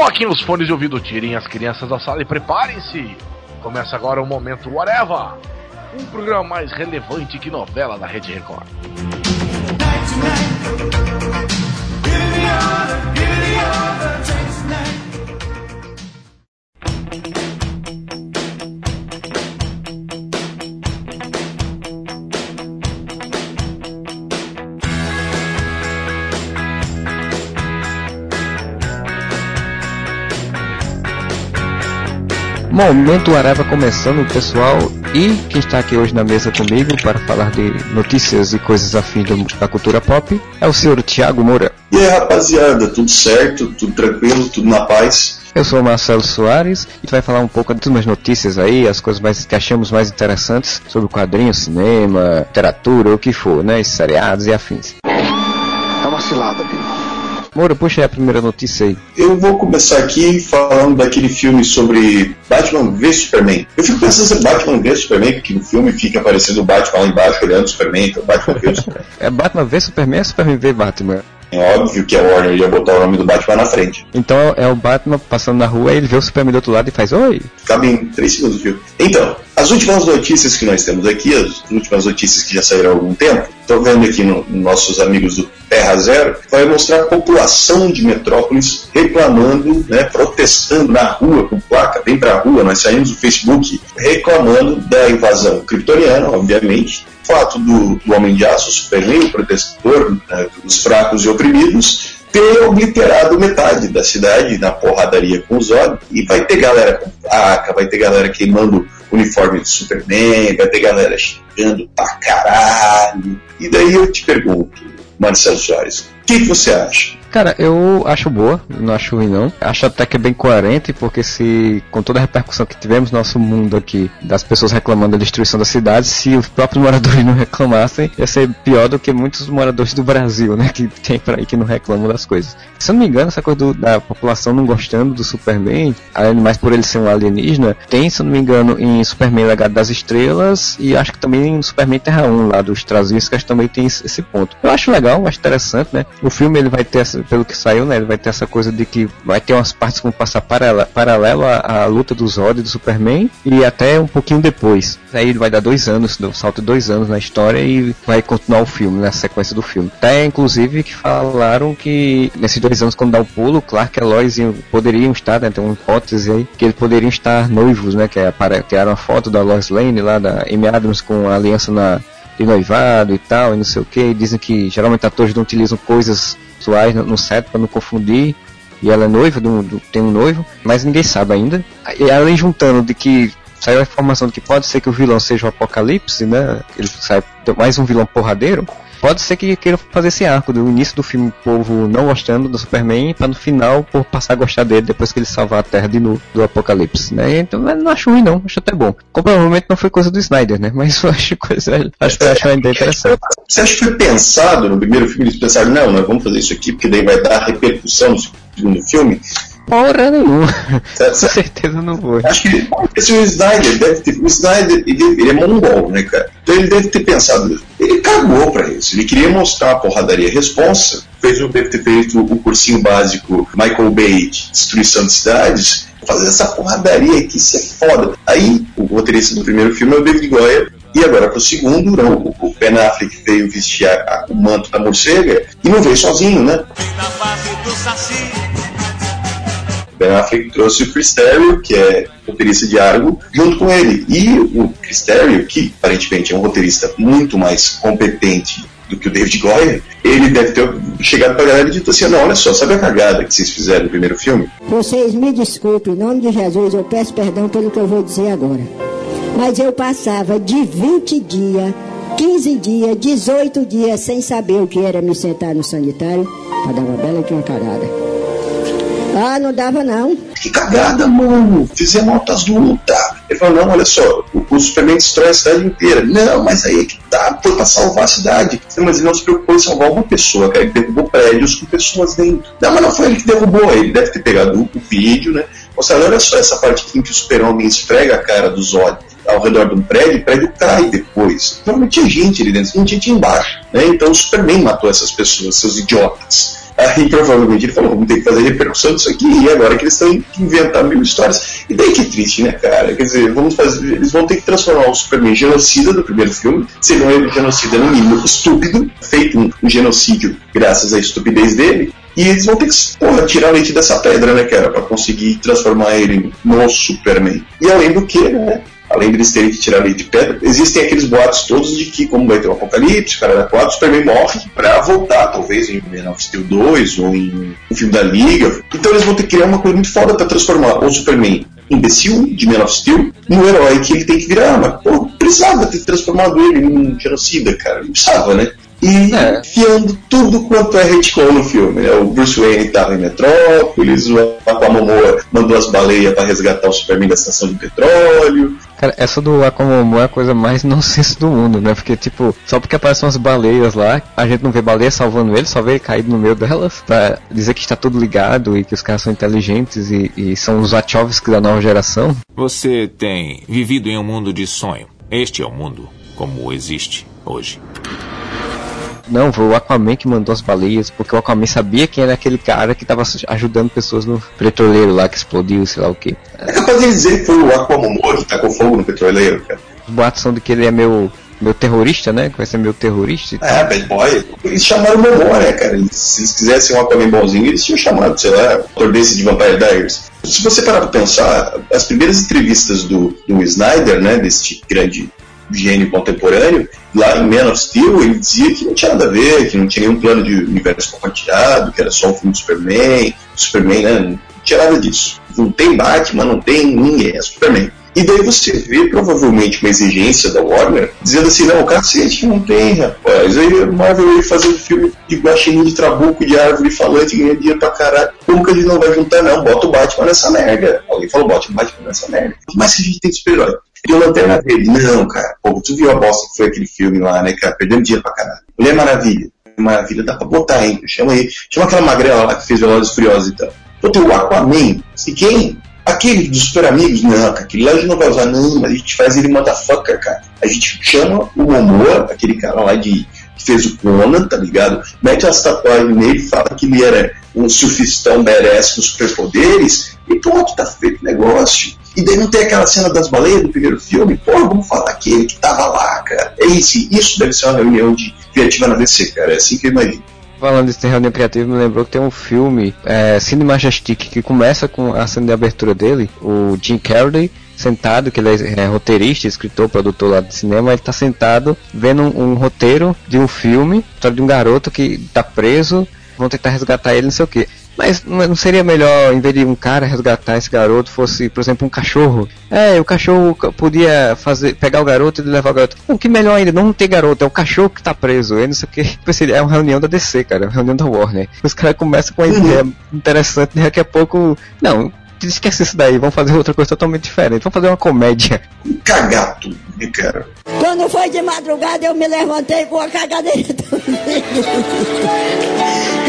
Coloquem os fones de ouvido, tirem as crianças da sala e preparem-se. Começa agora o Momento Whatever, um programa mais relevante que novela da Rede Record. Momento Areva começando, pessoal. E quem está aqui hoje na mesa comigo para falar de notícias e coisas afins da cultura pop é o senhor Tiago Moura. E aí, rapaziada, tudo certo? Tudo tranquilo? Tudo na paz? Eu sou o Marcelo Soares e vai falar um pouco de umas notícias aí, as coisas mais, que achamos mais interessantes sobre quadrinhos, cinema, literatura, o que for, né? Seriados e afins. É uma cilada, Bino. Moura, puxa aí a primeira notícia aí. Eu vou começar aqui falando daquele filme sobre Batman v Superman. Eu fico pensando se é Batman v Superman, porque no filme fica aparecendo o Batman lá embaixo olhando o Superman, então Batman v Superman. É Batman v Superman ou Superman v Batman? É óbvio que a Warner ia botar o nome do Batman na frente. Então é o Batman passando na rua, ele vê o Superman do outro lado e faz Oi! Cabe em 3 segundos o filme. Então, as últimas notícias que nós temos aqui, as últimas notícias que já saíram há algum tempo, estou vendo aqui nos no nossos amigos do Terra Zero, vai mostrar a população de Metrópolis reclamando, né, protestando na rua, com placa, vem pra rua, nós saímos do Facebook reclamando da invasão kryptoniana, obviamente, fato do, do Homem de Aço, Superman, o protetor né, dos fracos e oprimidos, ter obliterado metade da cidade na porradaria com o Zod, e vai ter galera com faca, vai ter galera queimando uniforme de Superman, vai ter galera xingando pra caralho. E daí eu te pergunto, Marcelo Soares, o que, que você acha? Cara, eu acho boa, não acho ruim não. Acho até que é bem coerente, porque se, com toda a repercussão que tivemos no nosso mundo aqui, das pessoas reclamando da destruição da cidade, se os próprios moradores não reclamassem, ia ser pior do que muitos moradores do Brasil, né, que tem por aí que não reclamam das coisas. Se eu não me engano, essa coisa do, da população não gostando do Superman, além mais por ele ser um alienígena, tem, se eu não me engano, em Superman Legado das Estrelas, e acho que também em Superman Terra 1, lá dos Trazinhos, também tem esse ponto. Eu acho legal, acho interessante, né. O filme ele vai ter essa pelo que saiu, né? Ele vai ter essa coisa de que vai ter umas partes que vão passar paralela, paralelo à, à, luta do Zod e do Superman e até um pouquinho depois. Aí ele vai dar dois anos, um salto de dois anos na história e vai continuar o filme, na né, sequência do filme. Até inclusive que falaram que nesses dois anos, quando dá o pulo, Clark e Lois poderiam estar, né? Tem uma hipótese aí que eles poderiam estar noivos, né? Que é, tiraram a foto da Lois Lane lá da Amy Adams com a aliança na de noivado e tal, e não sei o que. Dizem que geralmente atores não utilizam coisas sexuais no set para não confundir. E ela é noiva, do, do, tem um noivo, mas ninguém sabe ainda. E além juntando de que saiu a informação de que pode ser que o vilão seja o Apocalipse, né? Ele sai mais um vilão porradeiro. Pode ser que queiram fazer esse arco do início do filme, o povo não gostando do Superman, para no final por passar a gostar dele depois que ele salvar a Terra de novo do Apocalipse, né? Então não acho ruim não, acho até bom. Provavelmente não foi coisa do Snyder, né? Mas eu acho coisa, acho que acho ainda interessante. Você acha que foi pensado no primeiro filme eles pensaram, não, nós vamos fazer isso aqui porque daí vai dar repercussão no segundo filme? Porra nenhuma. Com certeza não foi. Acho que esse o Snyder deve ter. O Snyder, ele, ele é mongol, né, cara? Então ele deve ter pensado. Ele cagou pra isso. Ele queria mostrar a porradaria responsa. Fez, deve ter feito o cursinho básico Michael Bay de destruição de cidades. Fazer essa porradaria aqui, isso é foda. Aí, o roteirista do primeiro filme é o David Goyer. E agora pro segundo, não, o Ben Affleck veio vestir a, a, o manto da morcega e não veio sozinho, né? Na base do saci. Ben Affleck trouxe o Chris Terrio, que é roteirista de Argo, junto com ele. E o Chris Terrio, que aparentemente é um roteirista muito mais competente do que o David Goyer, ele deve ter chegado pra galera e dito assim, não, olha só, sabe a cagada que vocês fizeram no primeiro filme? Vocês me desculpem, em nome de Jesus, eu peço perdão pelo que eu vou dizer agora. Mas eu passava de 20 dias, 15 dias, 18 dias sem saber o que era me sentar no sanitário para dar uma bela de uma cagada. Ah, não dava não. Que cagada, mano. Fizemos altas lutas. Ele falou, não, olha só, o, o Superman destrói a cidade inteira. Não, mas aí é que tá, foi pra salvar a cidade. Mas ele não se preocupou em salvar uma pessoa, cara. Ele derrubou prédios com pessoas dentro. Não, mas não foi ele que derrubou. Ele deve ter pegado o, vídeo, né? Mostrando, olha só, essa parte em que o super-homem esfrega a cara dos olhos ao redor de um prédio, o prédio cai depois. Não tinha gente ali dentro, não tinha gente embaixo. Né? Então o Superman matou essas pessoas, seus idiotas. Aí provavelmente ele falou, vamos ter que fazer repercussão disso aqui, e agora que eles estão que inventar mil histórias. E daí que triste, né, cara? Quer dizer, vamos fazer, eles vão ter que transformar o Superman genocida do primeiro filme, seria um genocida no mínimo estúpido, feito um, um genocídio graças à estupidez dele, e eles vão ter que porra, tirar leite dessa pedra, né, cara, para conseguir transformar ele no Superman. E além do que, né, além deles terem que tirar leite de pedra, existem aqueles boatos todos de que, como vai ter um apocalipse, o cara da 4, o Superman morre pra voltar, talvez em Man of Steel 2 ou em um filme da Liga. Então eles vão ter que criar uma coisa muito foda pra transformar o Superman imbecil de Man of Steel no herói que ele tem que virar. Mas, pô, precisava ter transformado ele num genocida, cara. Não precisava, né? E é. enfiando tudo quanto é retcon no filme. Né? O Bruce Wayne estava em Metrópolis, o Aquamomoa mandou as baleias para resgatar o Superman da estação de petróleo. Cara, essa do Aquamomoa é a coisa mais nonsense do mundo, né? Porque, tipo, só porque aparecem umas baleias lá, a gente não vê baleia salvando ele, só vê ele caído no meio delas, pra dizer que está tudo ligado e que os caras são inteligentes e, e são os Wachowski da nova geração. Você tem vivido em um mundo de sonho. Este é o mundo como existe hoje. Não, foi o Aquaman que mandou as baleias, porque o Aquaman sabia quem era aquele cara que tava ajudando pessoas no petroleiro lá que explodiu, sei lá o que. É capaz de dizer que foi o Aquaman que tacou fogo no petroleiro, cara. Os boatos são de que ele é meu meu terrorista, né? Que vai ser meu terrorista. É, bad boy. Eles chamaram o Momoa, né, cara? Eles, se eles quisessem um Aquaman bonzinho, eles tinham chamado, sei lá, o desse de Vampire Diaries. Se você parar pra pensar, as primeiras entrevistas do, do Snyder, né, desse grande gênio contemporâneo, lá em Man of Steel, ele dizia que não tinha nada a ver, que não tinha nenhum plano de universo compartilhado, que era só um filme do Superman, Superman, né? Não tinha nada disso. Não tem Batman, não tem ninguém, é Superman. E daí você vê provavelmente uma exigência da Warner dizendo assim, não, cacete, não tem, rapaz. Aí Marvel ia fazer um filme de guaxinim de trabuco, de árvore falante, ganha dinheiro pra caralho. Como que a gente não vai juntar, não? Bota o Batman nessa merda. Alguém falou, bota o Batman nessa merda. Mas se a gente tem super-herói? E o Lanterna Verde, não, cara. Pô, tu viu a bosta que foi aquele filme lá, né, cara? Perdendo dinheiro pra caralho. Mulher Maravilha. Maravilha, dá pra botar, hein? Chama aí. Chama aquela magrela lá que fez Velozes Furiosos e tal. Pô, tem o Aquaman. E quem? Aquele dos super amigos, não, aquele lá a gente não vai usar, não, a gente faz ele motherfucker, cara. A gente chama o Momoa, aquele cara lá de que fez o Conan, tá ligado? Mete as tatuagens nele, fala que ele era um surfistão merece com superpoderes, e pronto, tá feito o negócio. E daí não tem aquela cena das baleias do primeiro filme, pô, vamos falar aquele que tava lá, cara. É isso, isso deve ser uma reunião de criativa na DC, cara, é assim que eu imagino. Falando de reunião criativa, me lembrou que tem um filme, é, Cine Majestic, que começa com a cena de abertura dele, o Jim Carrey sentado, que ele é, é roteirista, escritor, produtor lá de cinema, ele está sentado vendo um, um, roteiro de um filme, de um garoto que está preso, vão tentar resgatar ele, não sei o que. Mas não seria melhor, em vez de um cara resgatar esse garoto, fosse, por exemplo, um cachorro? É, o cachorro podia fazer, pegar o garoto e levar o garoto. O que melhor ainda, não ter garoto, é o cachorro que tá preso. É não sei o que. Pensei, é uma reunião da DC, cara, é uma reunião da Warner. Os caras começam com uma ideia interessante, e daqui a pouco. Não, esquece isso daí, vamos fazer outra coisa totalmente diferente. Vamos fazer uma comédia. Cagar tudo, cara. Quando foi de madrugada, eu me levantei com a cagadeira também.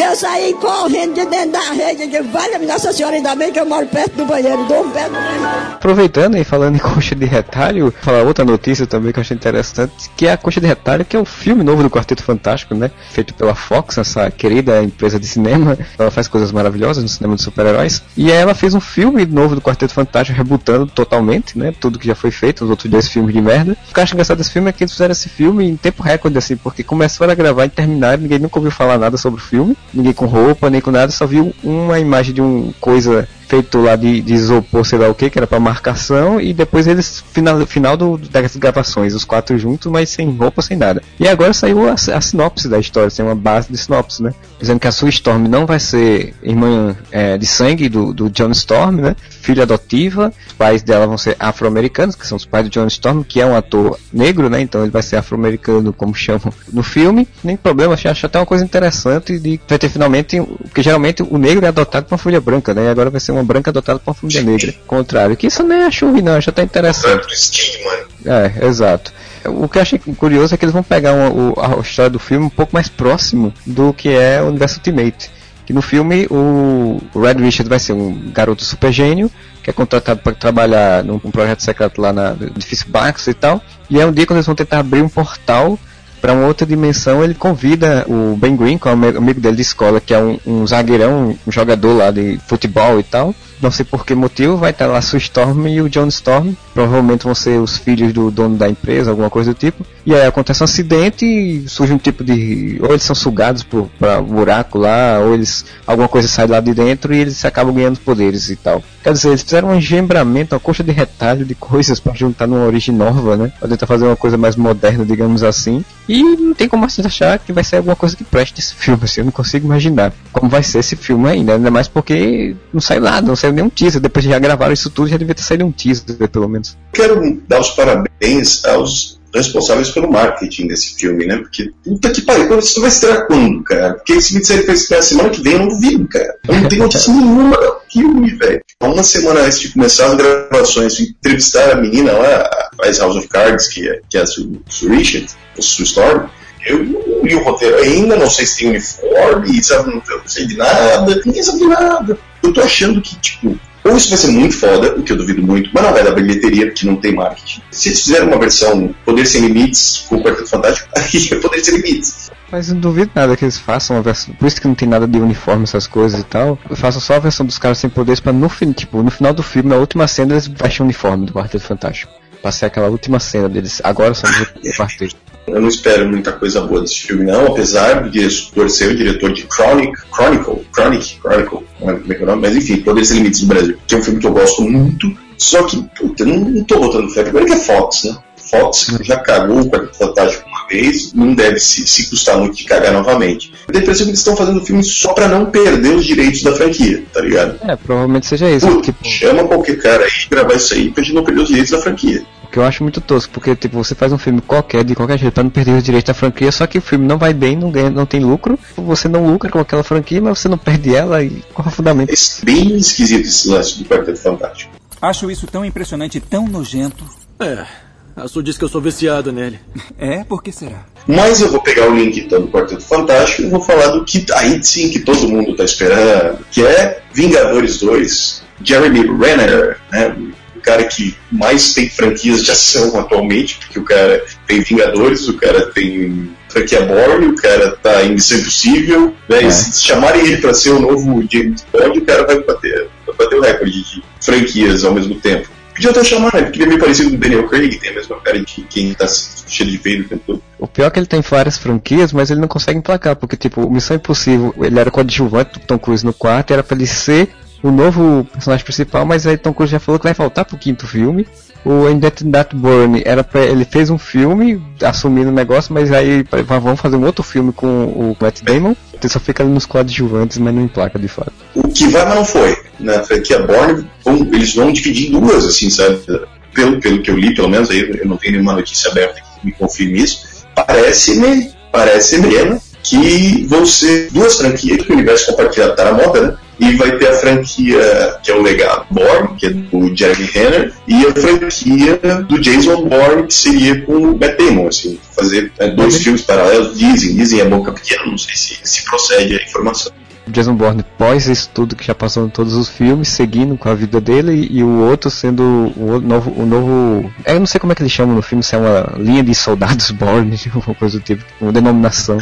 Eu saí correndo de dentro da rede. Eu vale Nossa Senhora, ainda bem que eu moro perto do banheiro, dou um pé no banheiro. Aproveitando e falando em coxa de retalho, falar outra notícia também que eu achei interessante, que é a coxa de retalho, que é o filme novo do Quarteto Fantástico, né? Feito pela Fox, essa querida empresa de cinema. Ela faz coisas maravilhosas no cinema de super-heróis. E ela fez um filme novo do Quarteto Fantástico, rebutando totalmente, né? Tudo que já foi feito, os outros dois filmes de merda. O que eu acho engraçado desse filme é que eles fizeram esse filme em tempo recorde, assim, porque começaram a gravar e terminaram, ninguém nunca ouviu falar nada sobre o filme, ninguém com roupa, nem com nada, só viu uma imagem de um coisa feito lá de, de isopor, sei lá o que, que era para marcação, e depois eles, final, final do, das gravações, os quatro juntos, mas sem roupa, sem nada. E agora saiu a, a sinopse da história, tem uma base de sinopse, né? Dizendo que a Sue Storm não vai ser irmã é, de sangue do, do John Storm, né? Filha adotiva, os pais dela vão ser afro-americanos, que são os pais do John Storm, que é um ator negro, né? Então ele vai ser afro-americano, como chamam no filme. Nem problema, acho, acho até uma coisa interessante de vai ter finalmente, porque geralmente o negro é adotado por uma folha branca, né? E agora vai ser uma uma branca adotada por uma família negra. Contrário, que isso nem acho ruim, não, acho até interessante. É, exato. O que eu achei curioso é que eles vão pegar uma, a história do filme um pouco mais próximo do que é o universo Ultimate. Que no filme o Red Richard vai ser um garoto super gênio que é contratado para trabalhar num, num projeto secreto lá na, no edifício e tal. E é um dia quando eles vão tentar abrir um portal para uma outra dimensão, ele convida o Ben Green, que é um amigo dele de escola, que é um, um zagueirão, um jogador lá de futebol e tal, não sei por que motivo, vai estar lá Sue Storm e o John Storm. Provavelmente vão ser os filhos do dono da empresa, alguma coisa do tipo. E aí acontece um acidente e surge um tipo de. Ou eles são sugados para buraco lá, ou eles. alguma coisa sai lá de dentro e eles acabam ganhando poderes e tal. Quer dizer, eles fizeram um engembramento, uma coxa de retalho de coisas para juntar numa origem nova, né? Pra tentar fazer uma coisa mais moderna, digamos assim. E não tem como assim achar que vai ser alguma coisa que preste esse filme, assim, eu não consigo imaginar como vai ser esse filme ainda, ainda mais porque não sai nada, não saiu nenhum teaser, depois já gravaram isso tudo, já devia ter saído um teaser, pelo menos. Quero dar os parabéns aos responsáveis pelo marketing desse filme, né? Porque, puta que pariu, isso vai estrear quando, cara? Porque esse minissérie vai estrear semana que vem, eu não duvido, cara. Eu não tenho notícia nenhuma do filme, velho. Uma semana antes de começar as gravações, entrevistar a menina lá, a House of Cards, que é, que é a Richard, ou Sue Storm, eu não li o roteiro ainda, não sei se tem uniforme, sabe, não sei de nada, ninguém sabe de nada. Eu tô achando que, tipo, ou isso vai ser muito foda, o que eu duvido muito, mas não vai dar bilheteria porque não tem marketing. Se eles fizerem uma versão Poder Sem Limites com o Quarteto Fantástico, aí é Poder Sem Limites. Mas não duvido nada que eles façam uma versão. Por isso que não tem nada de uniforme, essas coisas e tal. Façam só a versão dos caras sem poderes pra no tipo, no final do filme, na última cena, eles baixam o uniforme do Quarteto Fantástico. Pra ser aquela última cena deles. Agora somos o quarteto. Eu não espero muita coisa boa desse filme, não, apesar do diretor ser o diretor de Chronic, Chronicle, Chronic, Chronicle, não é como é que é o nome, mas enfim, Poderes Sem Limites do Brasil, que é um filme que eu gosto muito, só que, puta, não, não tô botando fé. Primeiro que é Fox, né? Fox já cagou o Quarteto Fantástico uma vez, não deve se, se custar muito de cagar novamente. Eu tenho a impressão que eles estão fazendo o filme só pra não perder os direitos da franquia, tá ligado? É, provavelmente seja isso. Puta, tipo... Chama qualquer cara aí gravar isso aí pra gente não perder os direitos da franquia que eu acho muito tosco, porque tipo, você faz um filme qualquer, de qualquer jeito, pra não perder os direitos da franquia, só que o filme não vai bem, não ganha, não tem lucro, você não lucra com aquela franquia, mas você não perde ela e qual é o fundamento? É bem esquisito esse lance do Quarteto Fantástico. Acho isso tão impressionante e tão nojento. É, a Su diz que eu sou viciado nele. É? Por que será? Mas eu vou pegar o link então do Quarteto Fantástico e vou falar do que aí sim que todo mundo tá esperando, que é Vingadores 2. Jeremy Renner, né? Cara que mais tem franquias de ação atualmente, porque o cara tem Vingadores, o cara tem franquia Borne, o cara tá em Missão Impossível, né? É. Se chamarem ele para ser o novo James Bond, o cara vai bater, vai bater o recorde de franquias ao mesmo tempo. Podia até chamar, né? Porque ele é meio parecido com o Daniel Craig, tem a mesma cara de quem tá cheio de veio o tempo todo. O pior é que ele tem várias franquias, mas ele não consegue emplacar, porque, tipo, Missão Impossível, ele era coadjuvante do Tom Cruise no quarto, era pra ele ser o novo personagem principal, mas aí Tom Cruise já falou que vai faltar pro quinto filme. O That Burn era pra, ele fez um filme assumindo o negócio, mas aí vamos fazer um outro filme com o Matt Damon. Ele só fica nos coadjuvantes, mas não emplaca de fato. O que vai, mas não foi. Na né? franquia Born, eles vão dividir em duas, assim, sabe? Pelo, pelo que eu li, pelo menos, aí eu não tenho nenhuma notícia aberta que me confirme isso. Parece-me, parece mesmo que vão ser duas franquias que o universo compartilhado tá na moda, né? E vai ter a franquia que é o legado Bourne, que é do Jeremy Renner, e a franquia do Jason Bourne, que seria com o Matt Damon, assim, fazer né, dois uhum. filmes paralelos, dizem, dizem a boca pequena, não sei se, se procede a informação. Jason Bourne pós isso tudo que já passou em todos os filmes, seguindo com a vida dele, e, o outro sendo o novo, o novo. Eu não sei como é que eles chamam no filme, se é uma linha de soldados Bourne, alguma coisa do tipo, uma denominação.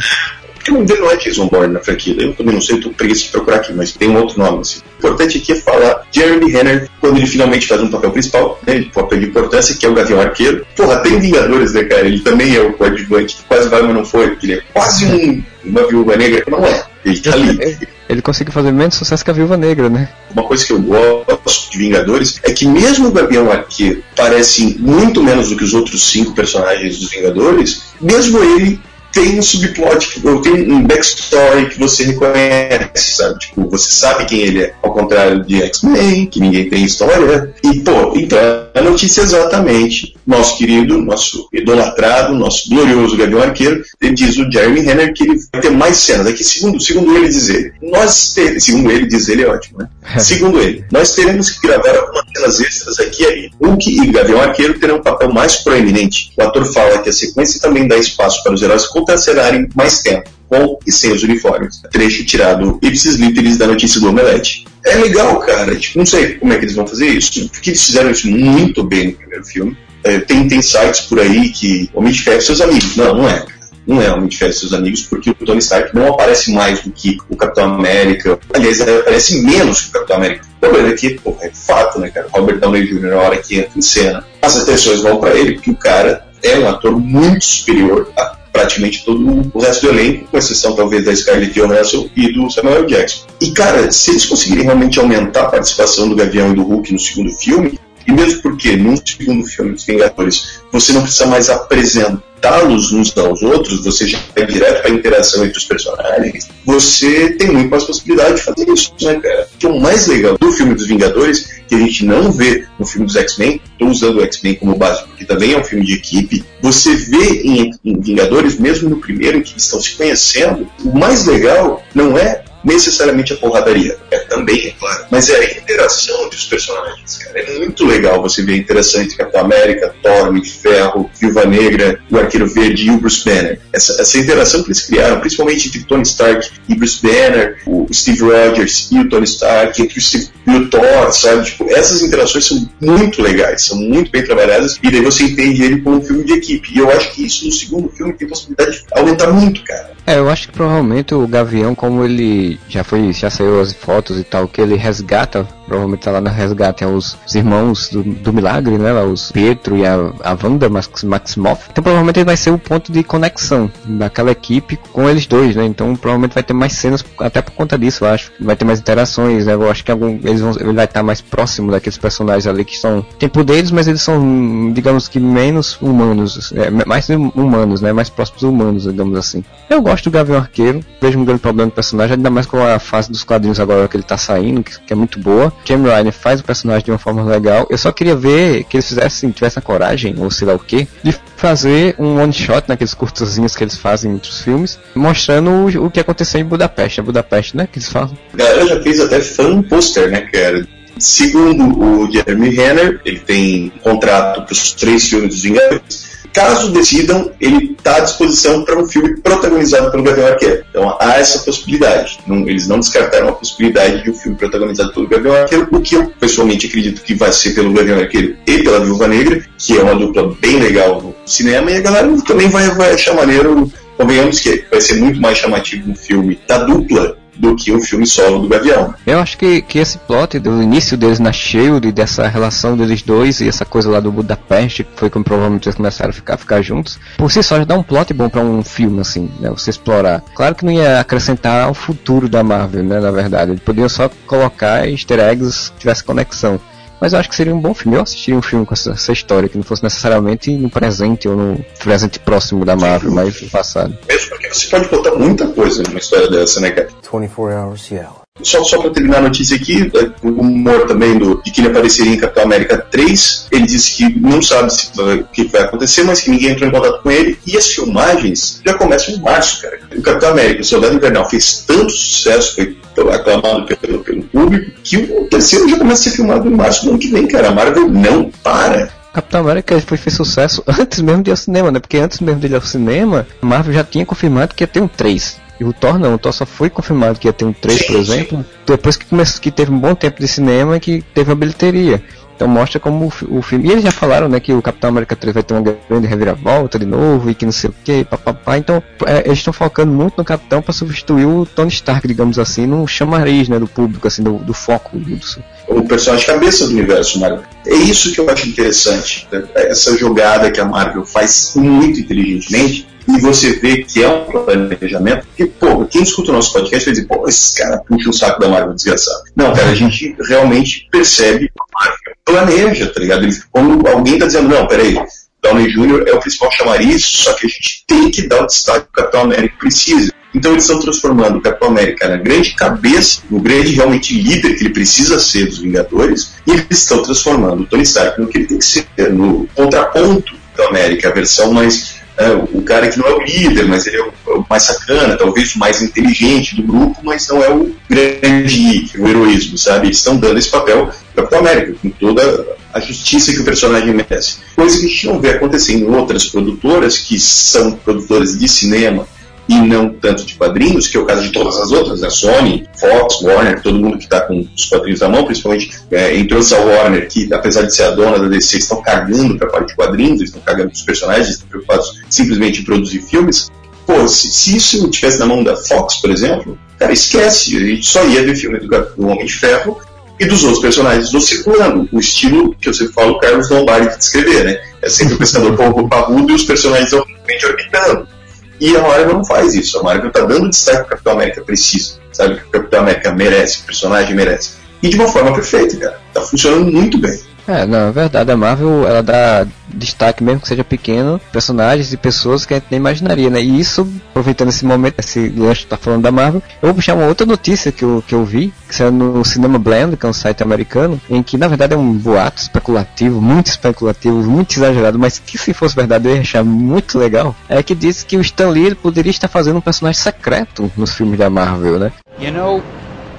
Porque o nome dele não é Jason Bourne na franquia. Eu também não sei, eu tô preguiça de procurar aqui, mas tem um outro nome. Assim. O importante aqui é falar Jeremy Renner quando ele finalmente faz um papel principal, né? Um papel de importância, que é o Gavião Arqueiro. Porra, tem Vingadores, né, cara? Ele também é o coadjuvante que quase vai, mas não foi. Ele é quase um, uma viúva negra. Não é. Ele tá ali. Ele conseguiu fazer menos sucesso que a Viúva Negra, né? Uma coisa que eu gosto de Vingadores é que mesmo o Gavião Arqueiro parece muito menos do que os outros cinco personagens dos Vingadores, mesmo ele tem um subplot, tem um backstory que você reconhece, sabe? Tipo, você sabe quem ele é, ao contrário de X-Men, que ninguém tem história. E, pô, então, a notícia é exatamente, nosso querido, nosso idolatrado, nosso glorioso Gabriel Arqueiro, ele diz o Jeremy Renner que ele vai ter mais cenas. Aqui, segundo, segundo ele dizer, nós teremos, segundo ele diz ele é ótimo, né? segundo ele, nós teremos que gravar algumas cenas extras aqui ali. Hulk e Gavião Arqueiro terão um papel mais proeminente. O ator fala que a sequência também dá espaço para os heróis contracenarem mais tempo, com e sem os uniformes. Trecho tirado ipsis literis da notícia do Omelete. É legal, cara. Tipo, não sei como é que eles vão fazer isso, porque eles fizeram isso muito bem no primeiro filme. É, tem, tem sites por aí que Homem de Ferro seus amigos. Não, não é. não é Homem de Ferro e seus amigos, porque o Tony Stark não aparece mais do que o Capitão América. Aliás, aparece menos que o Capitão América. O problema é que, pô, é fato, né, cara? Robert Downey Jr., na hora que entra em cena, as atenções vão para ele, porque o cara é um ator muito superior a praticamente todo o resto do elenco, com exceção talvez da Scarlett Johansson e do Samuel Jackson. E cara, se eles conseguirem realmente aumentar a participação do Gavião e do Hulk no segundo filme, e mesmo porque num segundo filme dos Vingadores você não precisa mais apresentá-los uns aos outros, você já vai direto para a interação entre os personagens, você tem muito mais possibilidade de fazer isso, né, cara? O que é o mais legal do filme dos Vingadores, que a gente não vê no filme dos X-Men, estou usando o X-Men como base, porque também é um filme de equipe, você vê em, em Vingadores, mesmo no primeiro, em que eles estão se conhecendo, o mais legal não é necessariamente a porradaria. É também, é claro. Mas é a interação entre os personagens, cara. É muito legal você ver a interação entre Capitão América, Thor, Ferro, Viúva Negra, o Arqueiro Verde e o Bruce Banner. Essa, essa interação que eles criaram, principalmente entre Tony Stark e Bruce Banner, o Steve Rogers e o Tony Stark, entre o Steve e o Thor, sabe? Tipo, essas interações são muito legais, são muito bem trabalhadas, e daí você entende ele como um filme de equipe. E eu acho que isso no segundo filme tem possibilidade de aumentar muito, cara. É, eu acho que provavelmente o Gavião, como ele já foi, já saiu as fotos e tal, que ele resgata, provavelmente tá lá na resgate, é os, os irmãos do, do, Milagre, né? Lá, os Pietro e a, a Wanda Max, Maximoff. Então provavelmente ele vai ser o ponto de conexão daquela equipe com eles dois, né? Então provavelmente vai ter mais cenas, até por conta disso, eu acho. Vai ter mais interações, né? Eu acho que algum, eles vão, ele vai estar mais próximo daqueles personagens ali que são. Tem poderes, mas eles são, digamos que menos humanos, é, mais humanos, né? Mais próximos humanos, digamos assim. Eu gosto do Gavião Arqueiro, vejo um grande problema do personagem, ainda mais com a fase dos quadrinhos agora que ele tá saindo, que, que é muito boa. Jamie Ryan faz o personagem de uma forma legal. Eu só queria ver que eles fizessem, tivessem a coragem, ou sei lá o que, de fazer um one shot naqueles curtozinhos que eles fazem em outros filmes, mostrando o, o que aconteceu em Budapeste. É Budapeste, né? Que eles falam. A galera já fez até fan poster, né, cara? Segundo o Jeremy Renner, ele tem contrato para os três filmes dos Vingadores caso decidam, ele está à disposição para um filme protagonizado pelo Gavião Arqueiro. Então há essa possibilidade. Não, eles não descartaram a possibilidade de um filme protagonizado pelo Gavião Arqueiro, o que eu pessoalmente acredito que vai ser pelo Gavião Arqueiro e pela Viúva Negra, que é uma dupla bem legal no cinema, e a galera também vai, vai achar maneiro. Convenhamos que vai ser muito mais chamativo um filme da dupla do que um filme solo do Gavião. Eu acho que, que esse plot do início deles na Shield, dessa relação deles dois e essa coisa lá do Budapeste, que foi quando provavelmente eles começaram a ficar, ficar juntos, por si só já dá um plot bom para um filme, assim, né? Você explorar. Claro que não ia acrescentar ao futuro da Marvel, né? Na verdade, eles podiam só colocar easter eggs que tivesse conexão. Mas eu acho que seria um bom filme. Eu assistiria um filme com essa, essa, história, que não fosse necessariamente no presente ou no presente próximo da Marvel, mas no passado. Mesmo porque você pode botar muita coisa numa história dessa, né, cara? 24 hours, yeah. Só, só para terminar a notícia aqui, é, o humor também do, de que ele apareceria em Capitão América 3. Ele disse que não sabe se, o que vai acontecer, mas que ninguém entrou em contato com ele. E as filmagens já começam em março, cara. O Capitão América, o Soldado Invernal, fez tanto sucesso, foi aclamado pelo, pelo público, que o terceiro já começa a ser filmado em março do ano que vem, cara. A Marvel não para. Capitão América foi fez sucesso antes mesmo de ir ao cinema, né? Porque antes mesmo de ir ao cinema, a Marvel já tinha confirmado que ia ter um 3. E o Thor não, o Thor só foi confirmado que ia ter um 3, por exemplo, depois que, começou, que teve um bom tempo de cinema e que teve a bilheteria. Então mostra como o, o, filme. E eles já falaram, né, que o Capitão América 3 vai ter uma grande reviravolta de novo e que não sei o que, papapá. Então é, eles estão focando muito no Capitão para substituir o Tony Stark, digamos assim, no chamariz, né, do público, assim, do, do foco. Do, o personagem cabeça do universo Marvel. É isso que eu acho interessante. Né? Essa jogada que a Marvel faz muito inteligentemente e você vê que é um planejamento, porque, pô, quem escuta o nosso podcast vai dizer, pô, esses caras puxam o saco da Marvel desgraçado. Não, cara, a gente realmente percebe que a Marvel planeja, tá ligado? quando alguém tá dizendo, não, peraí, Downey Jr. é o principal chamariz, só que a gente tem que dar o destaque que o Capitão América precisa. Então eles estão transformando o Capitão América na grande cabeça, no grande realmente líder que ele precisa ser dos Vingadores, e eles estão transformando o Tony Stark no que ele tem que ser, no contraponto da América, a versão mais é, o cara que não é o líder, mas ele é o, mais sacana, talvez o mais inteligente do grupo, mas não é o grande o heroísmo, sabe? Eles estão dando esse papel para Capitão América, com toda a justiça que o personagem merece. Coisa que a gente não vê acontecer em outras produtoras, que são produtoras de cinema, e não tanto de quadrinhos, que é o caso de todas as outras, né? Sony, Fox, Warner, todo mundo que está com os quadrinhos na mão, principalmente é, entrou-se a Warner, que apesar de ser a dona da DC, estão cagando para a parte de quadrinhos, estão cagando para os personagens, estão preocupados simplesmente em produzir filmes. pô, se, se isso tivesse na mão da Fox, por exemplo, cara, esquece. A gente só ia ver filme do, do Homem de Ferro e dos outros personagens do circulando. O estilo que eu sempre falo, Carlos Lombardi de descrever, né? É sempre o pescador roupa parrudo e os personagens realmente orbitando. E a Marvel não faz isso. A Marvel tá dando destaque que o Capitão América precisa, sabe? Que o Capitão América merece, o personagem merece. E de uma forma perfeita, cara. Tá funcionando muito bem. É, não, é verdade. A Marvel, ela dá destaque, mesmo que seja pequeno, personagens e pessoas que a gente nem imaginaria, né? E isso, aproveitando esse momento, esse gancho tá falando da Marvel, eu vou puxar uma outra notícia que eu, que eu vi, que saiu no Cinema Blend, que é um site americano, em que, na verdade, é um boato especulativo, muito especulativo, muito exagerado, mas que se fosse verdade eu ia achar muito legal, é que diz que o Stan Lee poderia estar fazendo um personagem secreto nos filmes da Marvel, né? You know,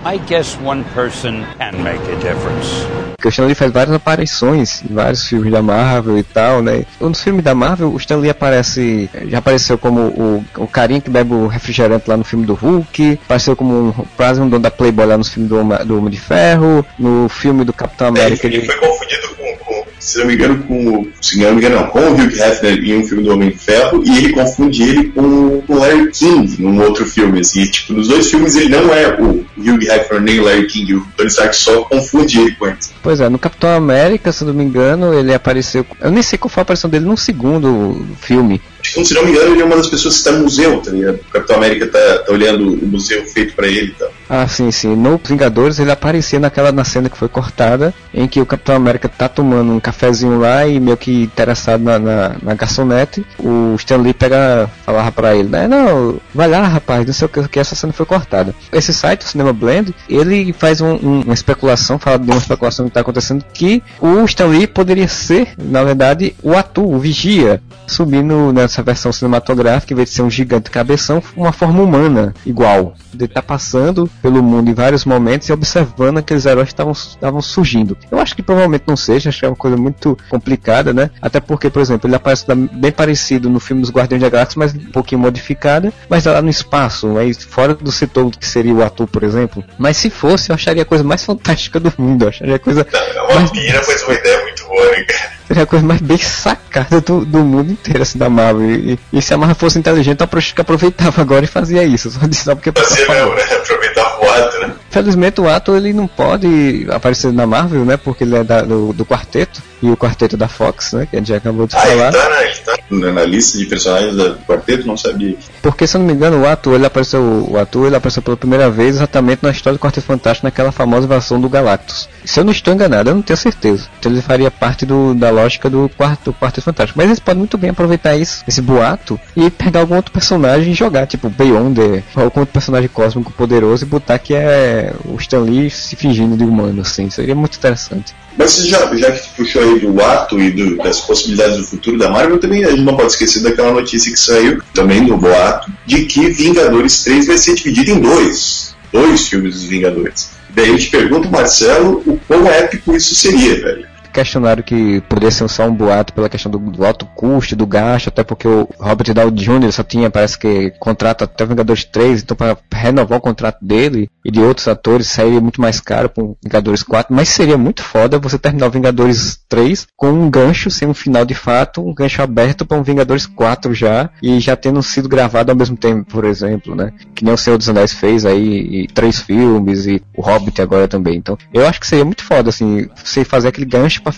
I guess one person can make a difference. Porque o Stan Lee faz várias aparições em vários filmes da Marvel e tal, né? Nos filmes da Marvel, o Stan Lee aparece, já apareceu como o, o carinha que bebe o refrigerante lá no filme do Hulk, apareceu como um, quase um dono da Playboy lá no filme do, do Homem de Ferro, no filme do Capitão América. É, ele, ele foi confundido com, com, se não me engano, com, se não me engano, não, com o Hugh Hefner em um filme do Homem Ferro, e ele confunde ele com o Larry King num outro filme, assim, tipo, nos dois filmes ele não é o Hugh Hefner nem o Larry King, o Tony Stark só confunde ele com eles. Pois é, no Capitão América, se não me engano, ele apareceu. Eu nem sei qual foi a aparição dele no segundo filme. Se não me engano, ele é uma das pessoas que está no museu, tá ligado? O Capitão América tá, tá olhando o museu feito para ele e tá? Ah, sim, sim. No Vingadores ele aparecia naquela na cena que foi cortada, em que o Capitão América tá tomando um cafezinho lá e meio que interessado na, na, na garçonete, o Stan Lee pega, falava pra ele, né? Não, vai lá, rapaz, não sei o que, que essa cena foi cortada. Esse site, o Cinema Blend, ele faz um, um, uma especulação, fala de uma especulação que tá acontecendo, que o Stan Lee poderia ser, na verdade, o ator, o vigia, subindo nessa versão cinematográfica, em vez de ser um gigante cabeção, uma forma humana, igual. Ele tá passando pelo mundo em vários momentos e observando aqueles heróis que estavam surgindo. Eu acho que provavelmente não seja, acho que é uma coisa muito complicada, né? Até porque, por exemplo, ele aparece bem parecido no filme dos Guardiões da Galáxia, mas um pouquinho modificada, mas lá no espaço, aí fora do setor que seria o ator, por exemplo. Mas se fosse, eu acharia a coisa mais fantástica do mundo, eu acharia a coisa. É uma mais... pira, mas uma ideia muito boa, né, cara? Seria a coisa mais bem sacada do, do mundo inteiro, assim, da Marvel. E, e se a Marvel fosse inteligente, eu aproveitava agora e fazia isso. Só só porque. Fazia mesmo, né? Aproveitar o ato, né? Felizmente o ato ele não pode aparecer na Marvel, né? Porque ele é da, do, do quarteto e o quarteto da Fox, né? Que a gente já acabou de ah, falar. Ele tá, na, ele tá na lista de personagens do quarteto, não sabia. Porque se eu não me engano, o ator ele apareceu, o ator ele apareceu pela primeira vez exatamente na história do Quarteto Fantástico, naquela famosa versão do Galactus. Se eu não estou enganado, eu não tenho certeza. Então ele faria parte do, da lógica do quarto, do Quarteto Fantástico. Mas eles podem muito bem aproveitar isso, esse boato, e pegar algum outro personagem e jogar, tipo Beyonder, ou algum outro personagem cósmico poderoso e botar que é o Stan Lee se fingindo de humano, assim. Seria muito interessante. Mas já, já que puxou aí do ato e do, das possibilidades do futuro da Marvel, também a gente não pode esquecer daquela notícia que saiu, também no boato, de que Vingadores 3 vai ser dividido em dois. Dois filmes dos Vingadores. Daí a gente pergunta, Marcelo, o quão épico isso seria, velho questionaram que poderia ser só um boato pela questão do, do, alto custo, do gasto, até porque o Robert Downey Jr. só tinha, parece que, contrato até Vingadores 3, então para renovar o contrato dele e de outros atores sairia muito mais caro para Vingadores 4, mas seria muito foda você terminar o Vingadores 3 com um gancho, sem um final de fato, um gancho aberto para um Vingadores 4 já, e já tendo sido gravado ao mesmo tempo, por exemplo, né? Que nem o Senhor dos Anéis fez aí, três filmes, e o Hobbit agora também. Então, eu acho que seria muito foda, assim, você fazer aquele gancho para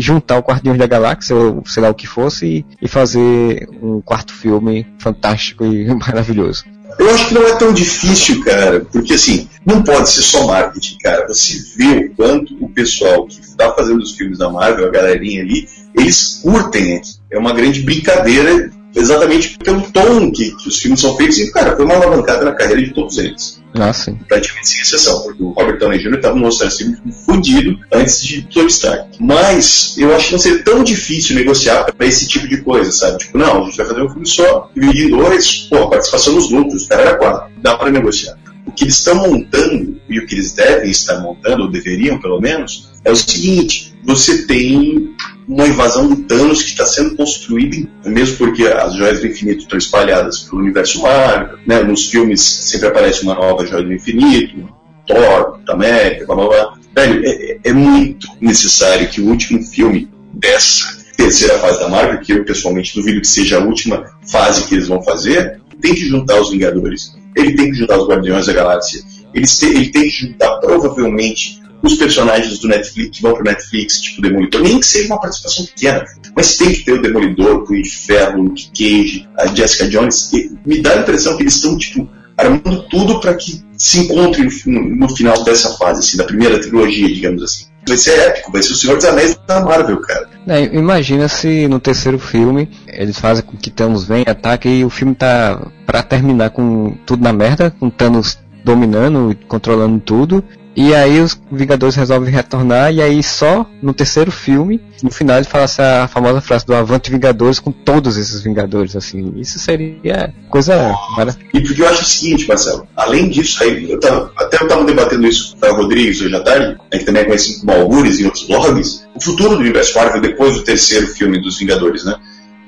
juntar o Guardiões da Galáxia, ou sei lá o que fosse, e, e fazer um quarto filme fantástico e maravilhoso. Eu acho que não é tão difícil, cara, porque assim, não pode ser só marketing, cara. Você vê o quanto o pessoal que está fazendo os filmes da Marvel, a galerinha ali, eles curtem. É uma grande brincadeira, exatamente pelo tom que, que os filmes são feitos. E, cara, foi uma alavancada na carreira de todos eles. Ah, sim. Praticamente sem exceção, porque o Robert Downey Jr. estava mostrando assim, fodido antes de Tony Stark. Mas eu acho que não seria tão difícil negociar para esse tipo de coisa, sabe? Tipo, não, a gente vai fazer um filme só, dividir em dois, pô, a participação nos lucros, o cara era quatro, dá para negociar. O que eles estão montando, e o que eles devem estar montando, ou deveriam pelo menos, é o seguinte: você tem uma invasão do Thanos que está sendo construída, mesmo porque as joias do infinito estão espalhadas pelo universo Marvel, né? nos filmes sempre aparece uma nova joia do infinito, Thor, América, blá blá blá. Velho, é, é muito necessário que o último filme dessa terceira fase da Marvel, que eu pessoalmente duvido que seja a última fase que eles vão fazer, tem que juntar os Vingadores, ele tem que juntar os Guardiões da Galáxia, ele tem que juntar provavelmente os personagens do Netflix que vão pro Netflix, tipo Demolidor, nem que seja uma participação pequena, mas tem que ter o Demolidor, o Ferro, o Cage, a Jessica Jones. Me dá a impressão que eles estão, tipo, armando tudo para que se encontrem no, no, final dessa fase, assim, da primeira trilogia, digamos assim. Vai ser épico, vai ser o Senhor dos Anéis da Marvel, cara. É, imagina se no terceiro filme eles fazem com que Thanos venha, ataque e o filme tá para terminar com tudo na merda, com Thanos dominando e controlando tudo. E aí os Vingadores resolvem retornar e aí só no terceiro filme, no final ele fala essa famosa frase do Avante Vingadores com todos esses Vingadores, assim. Isso seria coisa maravilhosa. E porque eu acho o seguinte, Marcelo, além disso aí, eu tava, até eu tava debatendo isso com o Rodrigues hoje à tarde, né, que também é conhecido como Algures e outros blogs, o futuro do universo Marvel depois do terceiro filme dos Vingadores, né?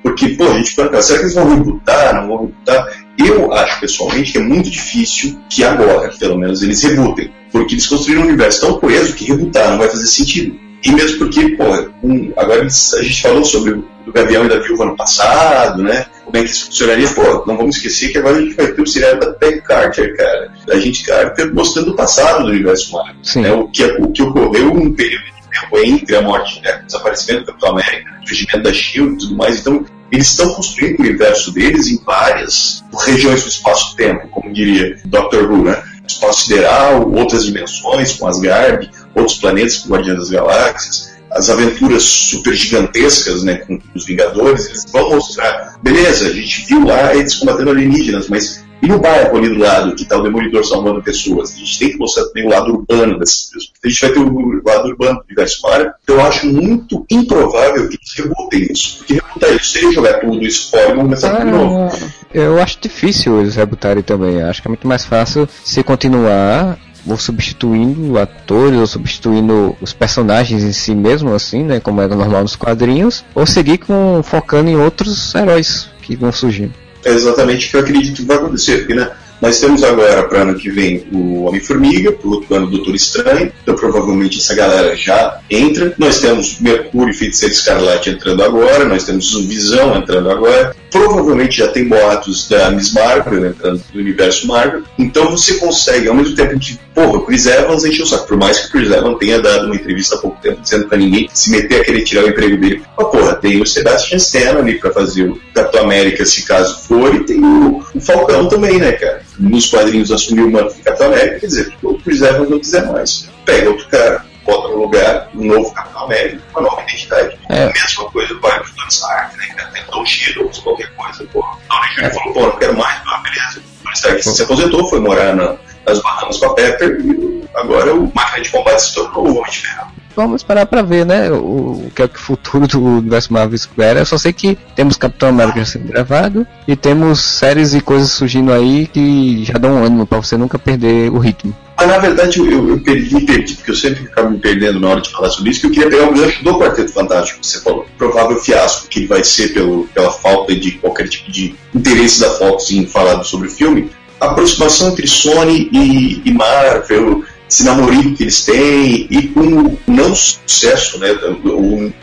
Porque, pô, a gente fica, será que eles vão rebutar, não vão rebutar? Eu acho pessoalmente que é muito difícil que agora, pelo menos, eles rebutem. Porque eles construíram um universo tão coeso que rebutar não vai fazer sentido. E mesmo porque, pô, um, agora a gente falou sobre o Gavião e da Viúva no passado, né? Como é que isso funcionaria? Pô, não vamos esquecer que agora a gente vai ter o seriado da Peg Carter, cara. Da gente Carter mostrando o passado do universo Marvel. Né? O, que, o que ocorreu num período de tempo entre a morte, né? o desaparecimento do Capitão América, o surgimento da SHIELD e tudo mais. Então, eles estão construindo o universo deles em várias regiões do espaço-tempo, como diria Dr. Who, né? Espaço sideral, outras dimensões, com Asgard, outros planetas com Guardiões das Galáxias, as aventuras super gigantescas, né, com os Vingadores, eles vão mostrar, beleza, a gente viu lá eles combatendo alienígenas, mas e no bairro ali do lado, que está o Demolidor salvando pessoas? A gente tem que mostrar também o lado urbano dessas pessoas. A gente vai ter o lado urbano do universo Marvel. Então eu acho muito improvável que eles rebutem isso. Porque rebutar isso seria jogar tudo isso fora e começar tudo de novo. Eu acho difícil eles rebutarem também. Acho que é muito mais fácil se continuar ou substituindo atores, ou substituindo os personagens em si mesmo, assim, né? Como era normal nos quadrinhos, ou seguir com focando em outros heróis que vão surgindo é exatamente o que eu acredito que vai acontecer, porque né, nós temos agora para ano que vem o Homem-Formiga, para o outro ano o Doutor Estranho, então provavelmente essa galera já entra. Nós temos Mercúrio e Feiticeiro Escarlate entrando agora, nós temos o Visão entrando agora. Provavelmente já tem boatos da Miss Marvel entrando no universo Marvel. Então você consegue, ao mesmo tempo que, porra, Chris Evans encheu o saco. Por mais que o Chris Evans tenha dado uma entrevista há pouco tempo dizendo para ninguém se meter a querer tirar o emprego dele. Mas, porra, tem o Sebastian Stan ali para fazer o Capitão América, se caso for, e tem o, o Falcão também, né, cara? Nos quadrinhos assumiu o de Capitão América, quer dizer, o Chris Evans não quiser mais. Pega outro cara, bota no lugar um novo Capitão América, uma nova identidade. É. A mesma coisa do Barry Tony Stark, né? Cara, tem Tom Shields, qualquer coisa, pô. Tony Jr. É. falou, pô, não quero mais, ah, beleza. Tony Stark se aposentou, foi morar na, nas Bahamas com a Pepper e agora o máquina de combate se tornou o Homem de Ferro vamos esperar para ver, né? O, o que é o futuro do universo Marvel espera. Eu só sei que temos Capitão América sendo gravado e temos séries e coisas surgindo aí que já dão um ânimo para você nunca perder o ritmo. Mas na verdade eu, eu perdi, me perdi, porque eu sempre acabo me perdendo na hora de falar sobre isso, que eu queria pegar o gancho do Quarteto Fantástico que você falou. Provável fiasco que ele vai ser pelo, pela falta de qualquer tipo de interesse da Fox em falar sobre o filme. A aproximação entre Sony e, e Marvel, esse namorico que eles têm e com o não sucesso, né,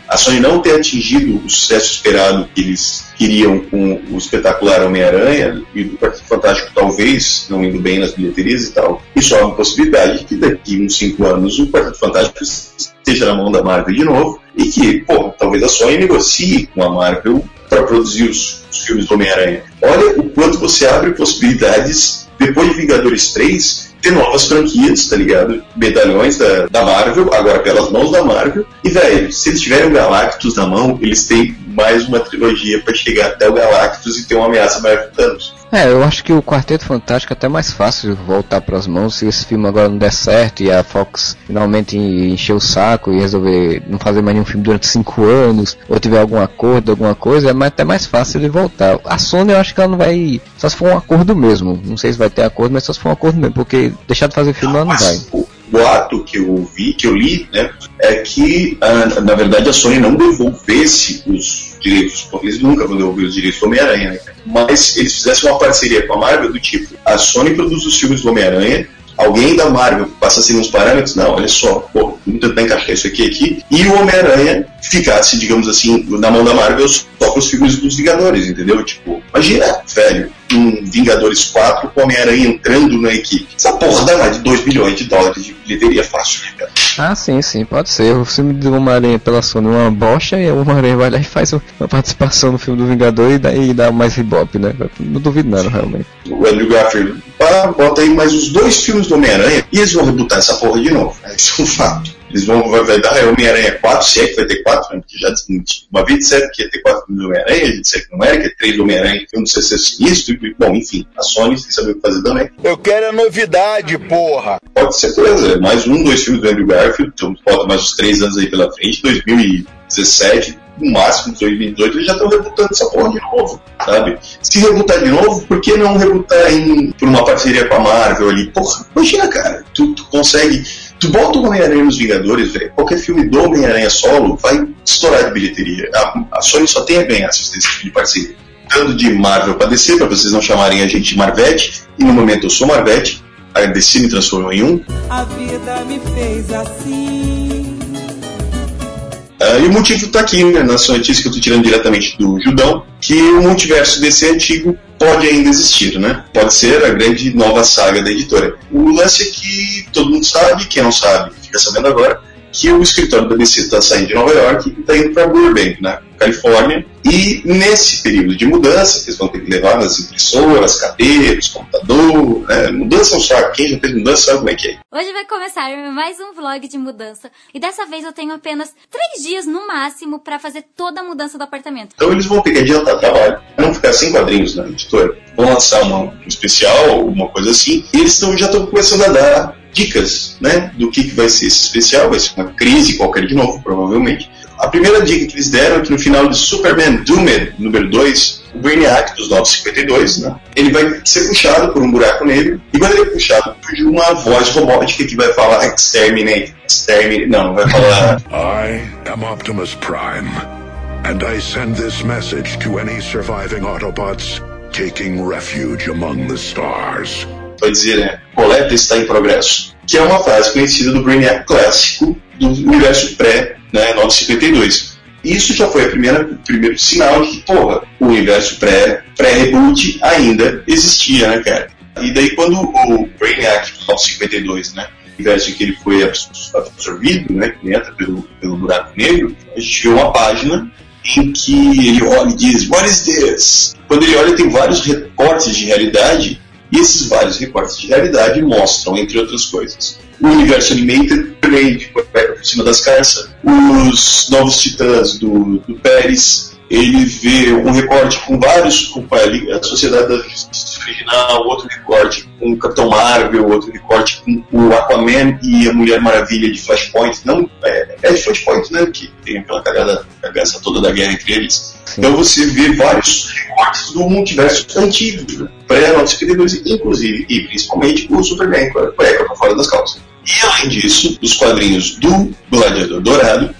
a Sony não ter atingido o sucesso esperado que eles queriam com o espetacular Homem-Aranha e do Quarteto Fantástico talvez não indo bem nas bilheterias e tal, isso é uma possibilidade que daqui uns 5 anos o Quarteto Fantástico esteja na mão da Marvel de novo e que, pô, talvez a Sony negocie com a Marvel para produzir os, os filmes do Homem-Aranha. Olha o quanto você abre possibilidades depois de Vingadores 3 ter novas franquias, tá ligado? Medalhões da, da Marvel, agora pelas mãos da Marvel. E, velho, se eles tiverem o Galactus na mão, eles têm mais uma trilogia para chegar até o Galactus e ter uma ameaça maior que Thanos. É, eu acho que o Quarteto Fantástico é até mais fácil voltar para as mãos se esse filme agora não der certo e a Fox finalmente encher o saco e resolver não fazer mais nenhum filme durante cinco anos ou tiver algum acordo, alguma coisa, é até mais fácil de voltar. A Sony eu acho que ela não vai. Só se for um acordo mesmo. Não sei se vai ter acordo, mas só se for um acordo mesmo, porque deixar de fazer filme ela não vai boato que eu vi, que eu li, né, é que ah, na verdade a Sony não devolvesse os direitos, eles nunca vão devolver os direitos do Homem-Aranha, né? Mas eles fizessem uma parceria com a Marvel do tipo, a Sony produz os filmes do Homem-Aranha, alguém da Marvel passa assim uns parâmetros, não, olha só, pô, vamos tentar encaixar isso aqui aqui, e o Homem-Aranha ficasse, digamos assim, na mão da Marvel só para os filmes dos Vingadores, entendeu? Tipo, Imagina, velho, um Vingadores 4 com Homem-Aranha entrando na equipe. Essa porra dá mais de 2 bilhões de dólares de bilheteria fácil, né, cara? Ah, sim, sim, pode ser. O filme do Homem-Aranha pela Sony é uma bocha e o Homem-Aranha vai lá e faz uma participação no filme do Vingador e daí dá mais ibope, né? Não duvido nada, realmente. O Andrew Garfield, bota aí mais os dois filmes do Homem-Aranha e eles vão rebutar essa porra de novo. Isso é um fato. Eles vão, vai, vai dar é Homem-Aranha 4, se é que vai ter 4, né? Porque já uma vez disseram que ia ter 4 filmes do Homem-Aranha, a gente disse que não era, que é 3 do Homem-Aranha, que eu não sei se é sinistro, e, bom, enfim, a Sony sem saber o que fazer também. Eu quero a novidade, porra! Pode ser certeza, mais um, dois filmes do Andrew Garfield, então falta mais uns 3 anos aí pela frente, 2017, no máximo 2018, eles já estão rebutando essa porra de novo, sabe? Se rebutar de novo, por que não rebutar em, por uma parceria com a Marvel ali? Porra, imagina, cara, tu, tu consegue Tu bota o Homem-Aranha nos Vingadores, velho, qualquer filme do Homem-Aranha solo vai estourar de bilheteria. A, a Sony só tem a ganhar você tipo de parceria. Dando de Marvel pra DC, pra vocês não chamarem a gente de Marvete, e no momento eu sou Marvete, a DC me transformou em um. A vida me fez assim. Uh, e o motivo está aqui, né, na sua notícia que eu estou tirando diretamente do Judão, que o multiverso DC antigo pode ainda existir, né? Pode ser a grande nova saga da editora. O lance é que todo mundo sabe, quem não sabe fica sabendo agora, que o escritório da DC está saindo de Nova York e está indo para Burbank, na Califórnia. E nesse período de mudança, que eles vão ter que levar as impressoras, cadeiras, computador, né? mudança é um saco. Quem já fez mudança sabe como é que é. Hoje vai começar mais um vlog de mudança. E dessa vez eu tenho apenas três dias no máximo para fazer toda a mudança do apartamento. Então eles vão ter que adiantar trabalho, não ficar sem quadrinhos na editora. Vão lançar uma, um especial, alguma coisa assim. E eles tão, já estão começando a dar dicas, né, do que, que vai ser esse especial, vai ser uma crise qualquer de novo, provavelmente. A primeira dica que eles deram é que no final de Superman Doomed, número 2, o Brainiac dos 952, né, ele vai ser puxado por um buraco negro, e quando ele é puxado por uma voz robótica que vai falar Exterminate, Exterminate, não, vai falar... I am Optimus Prime, and I send this message to any surviving Autobots taking refuge among the stars vai dizer, né, coleta está em progresso, que é uma frase conhecida do Brainiac clássico do universo pré, né, 952. Isso já foi a primeira, o primeiro sinal de que, porra, o universo pré, pré-reboot ainda existia, né, cara? E daí quando o Brainiac 952, né, universo em que ele foi absorvido, né, que entra pelo, pelo buraco negro, a gente vê uma página em que ele olha e diz, What is this? Quando ele olha, tem vários recortes de realidade e esses vários recortes de realidade mostram, entre outras coisas, o universo animated também por cima das caras, os novos titãs do, do Pérez, ele vê um recorte com vários, com a Sociedade da Justiça Original, outro recorte com o Capitão Marvel, outro recorte com o Aquaman e a Mulher Maravilha de Flashpoint. Não, é, é de Flashpoint, né? Que tem aquela cagada, cagada toda da guerra entre eles. Então você vê vários recortes do multiverso antigo, né? pré-952, inclusive, e principalmente o Superman com a cueca pra fora das calças. E além disso, dos quadrinhos do Gladiador Dourado,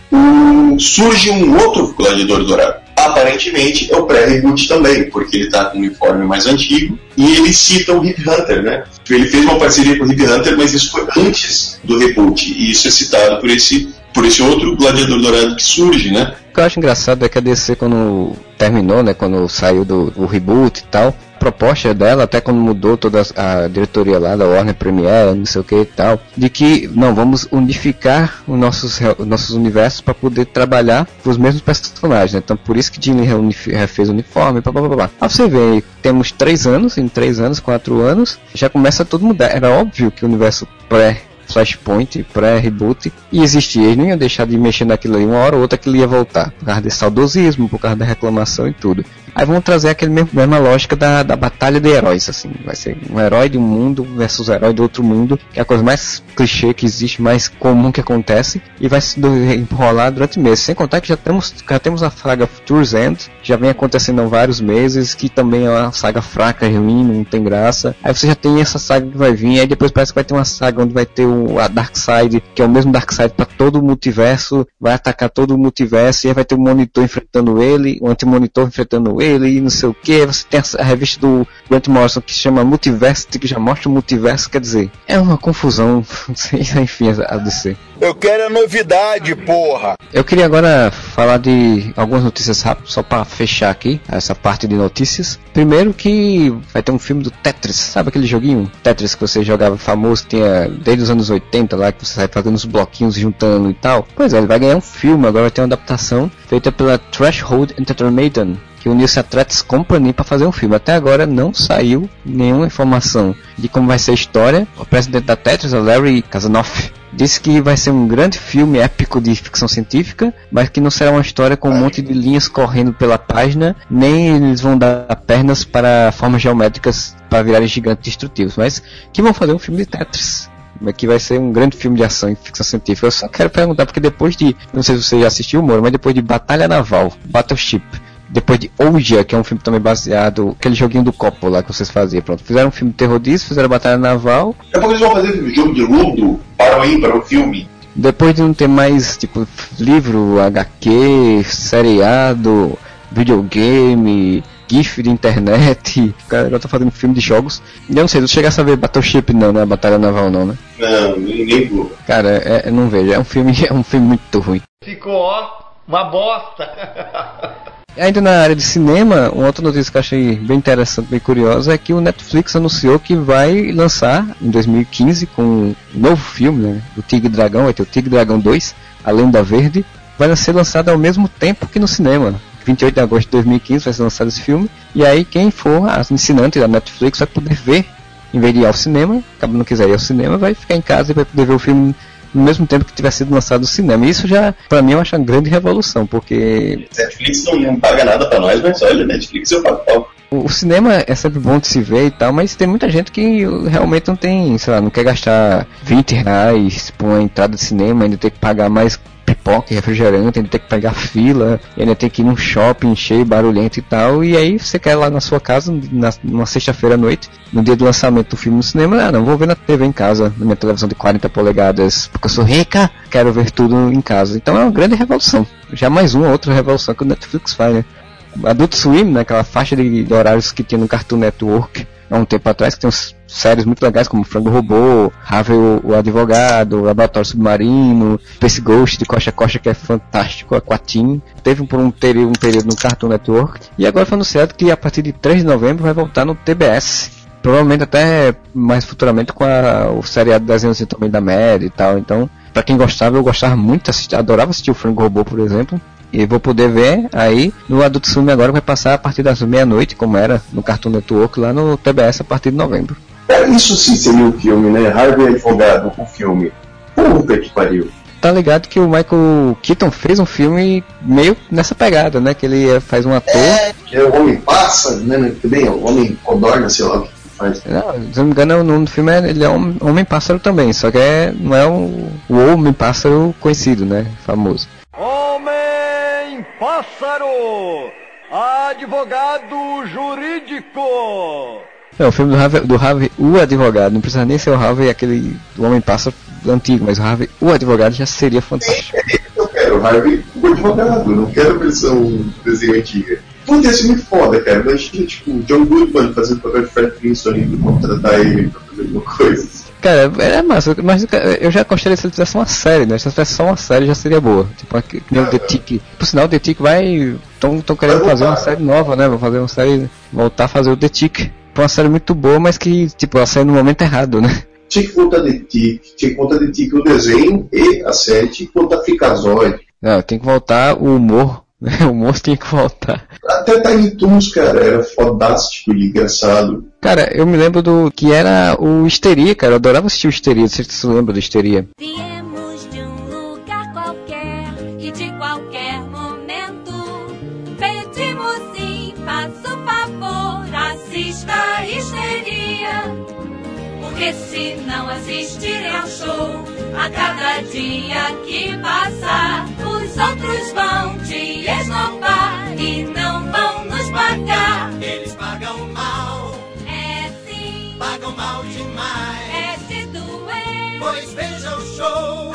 surge um outro Gladiador Dourado. Aparentemente é o pré-reboot também, porque ele está com um uniforme mais antigo e ele cita o Hip Hunter, né? Ele fez uma parceria com o Hip Hunter, mas isso foi antes do reboot, e isso é citado por esse, por esse outro Gladiador Dourado que surge, né? O que eu acho engraçado é que a DC, quando terminou, né, quando saiu do, do reboot e tal, proposta dela, até quando mudou toda a diretoria lá da Warner Premiere, não sei o que e tal, de que não, vamos unificar os nossos, os nossos universos para poder trabalhar com os mesmos personagens. Né? Então por isso que Disney refez o uniforme, blá, blá, blá, blá. Aí você vê, temos três anos, em três anos, quatro anos, já começa a tudo mudar. Era óbvio que o universo pré Flashpoint, pré-reboot, e existia. Eles não iam deixar de mexer naquilo ali uma hora ou outra que ele ia voltar, por causa desse saudosismo, por causa da reclamação e tudo. Aí vão trazer mesmo, mesma lógica da, da batalha de heróis, assim. Vai ser um herói de um mundo versus um herói do outro mundo, que é a coisa mais clichê que existe, mais comum que acontece, e vai se enrolar durante meses. Sem contar que já temos, já temos a saga Future's End, já vem acontecendo há vários meses, que também é uma saga fraca, ruim, não tem graça. Aí você já tem essa saga que vai vir, aí depois parece que vai ter uma saga onde vai ter o, a Darkseid, que é o mesmo Darkseid para todo o multiverso, vai atacar todo o multiverso, e aí vai ter um monitor enfrentando ele, um anti-monitor enfrentando ele, e não sei o que. Você tem a, revista do Grant Morrison que se chama Multiversity, que já mostra o multiverso, quer dizer, é uma confusão, enfim, a DC. Eu quero a novidade, porra! Eu queria agora falar de algumas notícias rápidas, só para fechar aqui essa parte de notícias. Primeiro que vai ter um filme do Tetris, sabe aquele joguinho Tetris que você jogava famoso, tinha desde os anos 80 lá, que você sai fazendo os bloquinhos juntando e tal. Pois é, ele vai ganhar um filme, agora ter uma adaptação feita pela Threshold Entertainment, que uniu-se a Threats Company para fazer um filme. Até agora não saiu nenhuma informação de como vai ser a história. O presidente da Tetris, Larry Kazanoff, disse que vai ser um grande filme épico de ficção científica, mas que não será uma história com um monte de linhas correndo pela página, nem eles vão dar pernas para formas geométricas para virarem gigantes destrutivos, mas que vão fazer um filme de Tetris que vai ser um grande filme de ação e ficção científica. Eu só quero perguntar, porque depois de, não sei se você já assistiu, Moro, mas depois de Batalha Naval, Battleship, depois de Ouija, que é um filme também baseado, aquele joguinho do copo lá que vocês faziam, pronto. Fizeram um filme terror disso, fizeram Batalha Naval. Depois eles vão fazer um jogo de Ludo para o para o filme. Depois de não ter mais, tipo, livro, HQ, seriado, videogame, GIF de internet, o cara agora tá fazendo filme de jogos. Eu não sei, não chega a saber Battleship não, né? Batalha Naval não, né? Não, ninguém viu. Cara, é, não vejo, é um filme, é um filme muito ruim. Ficou, ó, uma bosta. Ainda na área de cinema, uma outra notícia que eu achei bem interessante, bem curiosa, é que o Netflix anunciou que vai lançar em 2015 com um novo filme, né, o Tigre Dragão, vai ter o Tigre Dragão 2, A Lenda Verde, vai ser lançado ao mesmo tempo que no cinema. 28 de agosto de 2015 vai ser lançado esse filme, e aí quem for assinante da Netflix vai poder ver, em vez de ir ao cinema, caso não quiser ir ao cinema, vai ficar em casa e vai poder ver o filme no mesmo tempo que tivesse sido lançado no cinema. E isso já, para mim, eu acho uma grande revolução, porque. Netflix não, não paga nada para nós, mas olha, Netflix eu pago pau. O cinema é sempre bom de se ver e tal, mas tem muita gente que realmente não tem, sei lá, não quer gastar 20 reais por uma entrada de cinema, ainda tem que pagar mais pipoca e refrigerante, ainda tem que pegar fila, ainda tem que ir num shopping cheio, barulhento e tal, e aí você quer lá na sua casa, na, numa sexta-feira à noite, no dia do lançamento do filme no cinema, ah, não, vou ver na TV em casa, na minha televisão de 40 polegadas, porque eu sou rica, quero ver tudo em casa. Então é uma grande revolução. Já mais uma outra revolução que o Netflix faz, né? Adult Swim, né, aquela faixa de, de horários que tinha no Cartoon Network, há um tempo atrás, que tem uns séries muito legais como Frango Robô, Ravel o Advogado, Laboratório Submarino, Space Ghost de Coxa Coxa que é fantástico, Aquatim. Teve por um um período no Cartoon Network e agora foi anunciado que a partir de 3 de novembro vai voltar no TBS. Provavelmente até mais futuramente com a, o seriado de desenhos também da Mad e tal. Então, para quem gostava, eu gostava muito, adorava assistir o Frango Robô, por exemplo. E vou poder ver aí no Adult Swim agora vai passar a partir das meia-noite, como era no Cartoon Network, lá no TBS a partir de novembro. É, isso sim seria um filme, né? Harvey Advogado, o um filme. Puta que pariu. Tá ligado que o Michael Keaton fez um filme meio nessa pegada, né? Que ele faz um ator. É, que é o Homem Pássaro, né? Também, o Homem Codorna, sei lá o que faz. Não, se não me engano, o nome do filme é, ele é um Homem Pássaro também, só que é, não é o, o Homem Pássaro conhecido, né? Famoso. Homem Pássaro! Advogado jurídico! É, o filme do Harvey, do Harvey, o advogado, não precisa nem ser o Harvey, aquele do Homem Pássaro antigo, mas o Harvey, o advogado já seria fantástico. Eu quero o Harvey, o advogado, não quero a versão desenho antiga. Puta, ser muito foda, cara. Imagina, tipo, John Goodman fazendo papel de Fred Flintstone e contratar ele pra fazer alguma coisa. Cara, é massa, mas eu já gostaria se ele tivesse uma série, né? Se tivesse só uma série já seria boa. Tipo, aqui, nem o The Tick. Por sinal, o The Tick vai. Estão querendo fazer uma série nova, né? Vão fazer uma série. Voltar a fazer o The Tick uma série muito boa, mas que, tipo, ela saiu no momento errado, né? Tinha que contar de Tic, tinha que contar de Tic o desenho e a série, tinha que contar Ficazoide. Não, tem que voltar o humor, né? O humor tem que voltar. Até Tiny Toons, cara, era fodástico e engraçado. Cara, eu me lembro do que era o Histeria, cara, eu adorava assistir o Histeria, não sei se você lembra do Histeria. Viemos de um lugar qualquer e de qualquer momento pedimos sim, faça o favor, assista a histeria. Porque se não assistirem ao show, a cada dia que passar, os outros vão te esnobar e não vão nos pagar. Eles pagam mal, É sim, pagam mal demais. é se doer. Pois veja o show,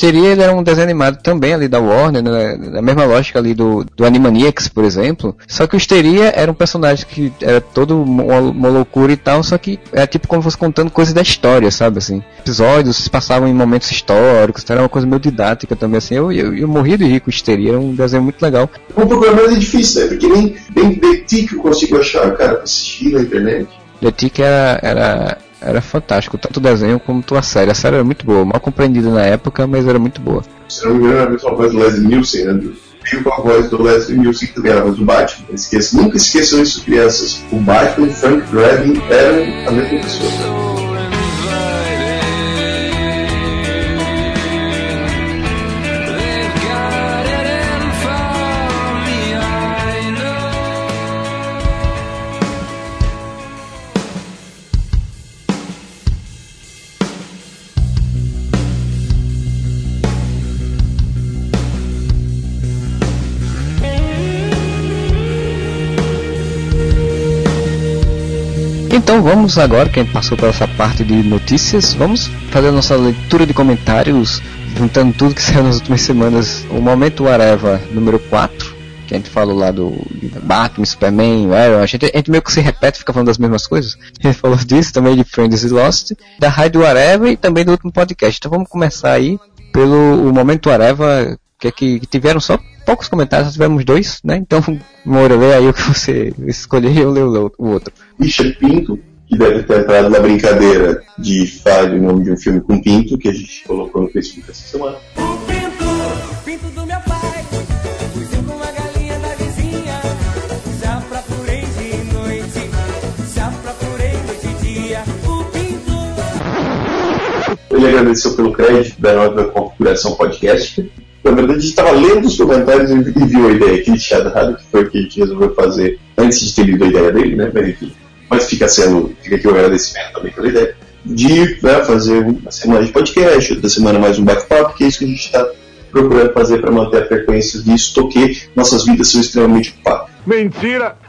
Histeria ele era um desenho animado também ali da Warner, né, na mesma lógica ali do, do Animaniacs, por exemplo. Só que o Histeria era um personagem que era todo uma, uma loucura e tal, só que era tipo como fosse contando coisas da história, sabe assim. Episódios se passavam em momentos históricos, então era uma coisa meio didática também assim. Eu, eu, eu morri de rir com Histeria, era um desenho muito legal. O programa é difícil, né? Porque nem, nem The Tick eu consigo achar, cara, pra assistir na internet. The Tick era, era era fantástico, tanto o desenho como a série. A série era muito boa, mal compreendida na época, mas era muito boa. Se não me engano, era a mesma voz do Leslie Nielsen, né? Veio com a voz do Leslie Nielsen, que era a voz do Batman. Nunca esqueçam isso, crianças. O Batman e Frank Drebin eram a mesma pessoa. Então vamos agora, que a gente passou por essa parte de notícias, vamos fazer a nossa leitura de comentários, juntando tudo que saiu nas últimas semanas. O Momento Areva número 4, que a gente falou lá do Batman, Superman, Arrow, a gente, a gente meio que se repete, fica falando das mesmas coisas. A gente falou disso, também de Friends e Lost, da Rádio Areva e também do último podcast. Então vamos começar aí pelo Momento Areva, que, que tiveram só poucos comentários, nós tivemos dois, né? Então, Moura, lê aí o que você escolheu e eu leio o outro. Richard Pinto, que deve ter entrado na brincadeira de falar o nome de um filme com Pinto, que a gente colocou no Facebook essa semana. Ele agradeceu pelo crédito da nova configuração podcast na verdade, a gente estava lendo os comentários e, viu a ideia que ele tinha dado, que foi o que a gente resolveu fazer antes de ter lido a ideia dele, né? Mas enfim. Mas fica sendo, fica aqui o agradecimento também pela ideia de né, fazer uma semana de podcast, outra semana mais um bate-papo, que é isso que a gente está procurando fazer para manter a frequência disso, porque nossas vidas são extremamente ocupadas. Mentira!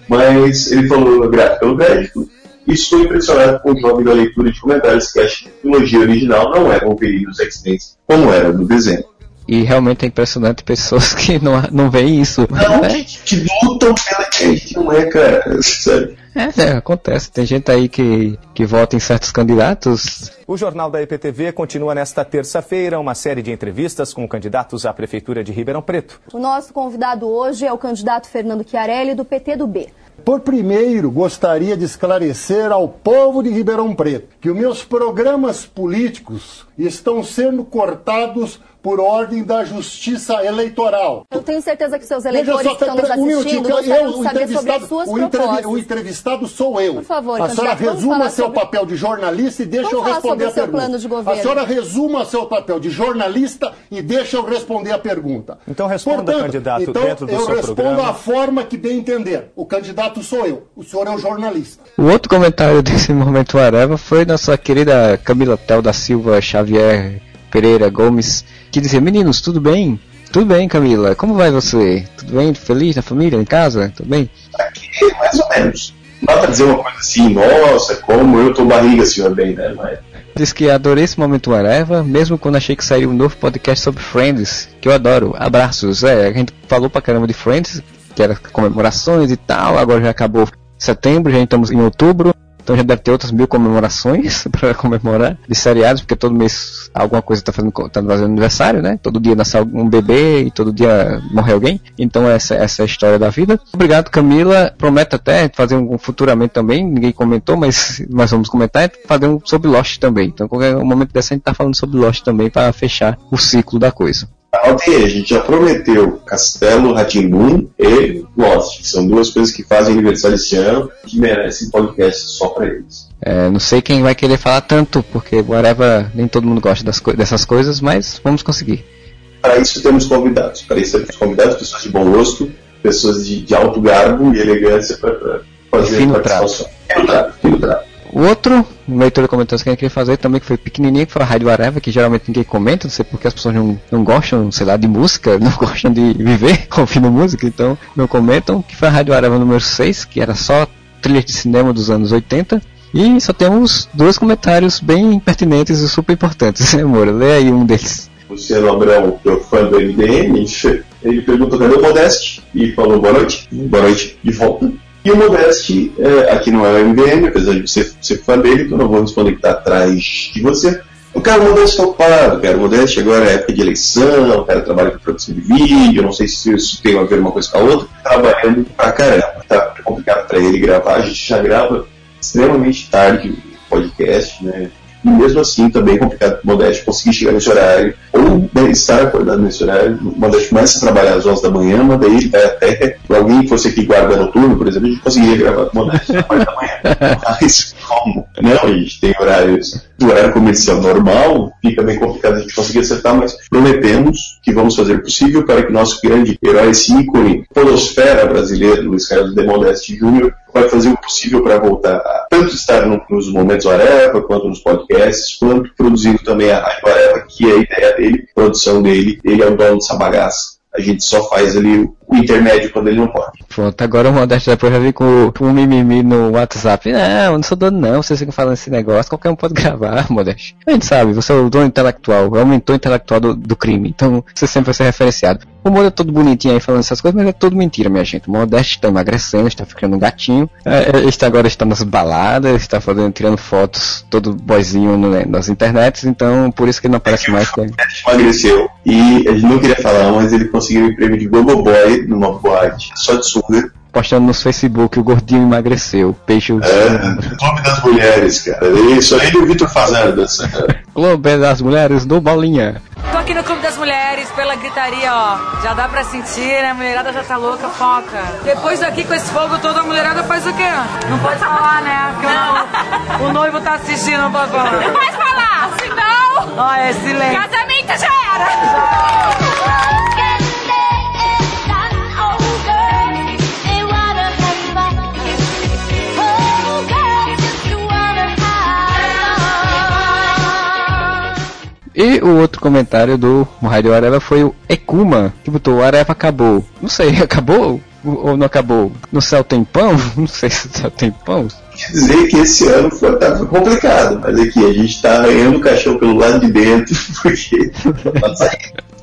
Mas ele falou gráfico pelo crédito, estou impressionado com o nome da leitura de comentários que acho que a trilogia original não é Wolverine dos X-Men como era no desenho. E realmente é impressionante pessoas que não, não veem isso. Não, né? que, que lutam pela que não é, cara. Sabe? É, é, acontece. Tem gente aí que, que vota em certos candidatos. O Jornal da EPTV continua nesta terça-feira uma série de entrevistas com candidatos à Prefeitura de Ribeirão Preto. O nosso convidado hoje é o candidato Fernando Chiarelli, do PT do B. Por primeiro, gostaria de esclarecer ao povo de Ribeirão Preto que os meus programas políticos estão sendo cortados por ordem da Justiça Eleitoral. Eu tenho certeza que seus eleitores só, estão nos assistindo um gostariam de saber sobre as suas o, propostas. o entrevistado sou eu. Por favor, a senhora resuma seu sobre... papel de jornalista e deixa vamos eu responder a pergunta. Plano de governo. A senhora resuma seu papel de jornalista e deixa eu responder a pergunta. Então responda, Portanto, candidato, então, dentro do eu seu respondo programa. a forma que bem entender. O candidato sou eu. O senhor é o jornalista. O outro comentário desse momento Areva foi nossa querida Camila Tel da Silva Xavier Pereira Gomes, que dizia, meninos, tudo bem? Tudo bem, Camila. Como vai você? Tudo bem? Feliz na família, em casa? Tudo bem? Aqui, mais ou menos. Não dá pra dizer uma coisa assim, nossa, como eu tô barriga, senhor bem, né? Mas... Diz que adorei esse momento Areva, mesmo quando achei que saiu um novo podcast sobre Friends, que eu adoro. Abraços. É, a gente falou pra caramba de Friends, que era comemorações e tal, agora já acabou setembro, já estamos em outubro. Então já deve ter outras mil comemorações para comemorar de seriados, porque todo mês alguma coisa está fazendo, tá fazendo aniversário, né? Todo dia nasce um bebê e todo dia morre alguém. Então essa, essa é a história da vida. Obrigado, Camila. Prometo até fazer um futuramente também, ninguém comentou, mas nós vamos comentar, fazer um sobre Lost também. Então qualquer momento dessa a gente tá falando sobre Lost também para fechar o ciclo da coisa. Ok, a gente já prometeu Castelo Ratimbun e Lost, que são duas coisas que fazem aniversário esse ano que merecem podcast só para eles. É, não sei quem vai querer falar tanto, porque whatever, nem todo mundo gosta co dessas coisas, mas vamos conseguir. Para isso temos convidados. Para isso temos convidados, pessoas de bom gosto, pessoas de, de alto garbo e elegância para fazer fino trato. Fino trato, fino trato. O outro, uma leitura de comentários que eu queria fazer também, que foi pequenininho, que foi a Rádio Areva, que geralmente ninguém comenta, não sei porque as pessoas não, não gostam, sei lá, de música, não gostam de viver ouvindo música, então não comentam, que foi a Rádio Areva número 6, que era só trilhas de cinema dos anos 80. E só temos dois comentários bem pertinentes e super importantes, né, Moura? Lê aí um deles. Luciano Abrão, que é fã do MDM, ele perguntou cadê o Modeste e falou boa noite, boa noite de volta. E o Modeste, é, aqui não é o MDM, apesar de você ser fã dele, então não vou responder que está atrás de você. O cara Modeste está ocupado, cara. O Modeste agora é época de eleição, o cara trabalha com produção de vídeo, não sei se isso tem a ver uma coisa com a outra, trabalhando pra caramba. Tá complicado para ele gravar, a gente já grava extremamente tarde o podcast, né? E mesmo assim também é complicado para o Modeste conseguir chegar nesse horário, ou né, estar acordado nesse horário. O Modeste começa a trabalhar às 11 da manhã, mas daí ele vai até. Se alguém fosse aqui guarda noturno, por exemplo, a gente conseguiria gravar com o Modeste às 4 da manhã. Mas como? Não, a gente tem horários do horário comercial normal, fica bem complicado a gente conseguir acertar, mas prometemos que vamos fazer o possível para que nosso grande herói, esse ícone, polosfera brasileiro, Luiz Carlos de Modeste Júnior, vai fazer o possível para voltar a tanto estar no, nos momentos Areva, quanto nos podcasts, quanto produzindo também a Rádio Areva, que é a ideia dele, produção dele, ele é o dono dessa bagaça. A gente só faz ali o intermédio quando ele não pode. Pronto, agora o Modesto depois já vem com, com um mimimi no WhatsApp. Não, não sou dono não, vocês ficam falando esse negócio, qualquer um pode gravar, Modesto. A gente sabe, você é o dono intelectual, é o mentor intelectual do, do crime, então você sempre vai ser referenciado. O Moura é todo bonitinho aí falando essas coisas, mas é tudo mentira, minha gente. O Modesto está emagrecendo, está ficando um gatinho, é, é está agora está nas baladas, está fazendo, tirando fotos, todo boizinho né, nas internets, então por isso que ele não aparece mais. O emagreceu e ele não queria falar, mas ele conseguiu o prêmio de Gogo Boy numa boate só de sunga. Postando no Facebook, o gordinho emagreceu. Peixe. É, Clube das Mulheres, cara. Isso aí o Vitor Fazenda dançando. Clube das Mulheres do Bolinha. Tô aqui no Clube das Mulheres, pela gritaria, ó. Já dá pra sentir, né? A mulherada já tá louca, foca. Depois daqui, com esse fogo todo, a mulherada faz o quê? Não pode falar, né? Porque o, o noivo tá assistindo, não pode falar. Não pode falar, senão... Ó, é silêncio. Casamento já era. E o outro comentário do Rádio Areva foi o Ekuma, que botou o Areva acabou. Não sei, acabou? Ou não acabou? No céu tem pão? Não sei se no céu tem pão. Dizer que esse ano foi, tá, foi complicado, mas aqui a gente tá arranhando o caixão pelo lado de dentro, porque tá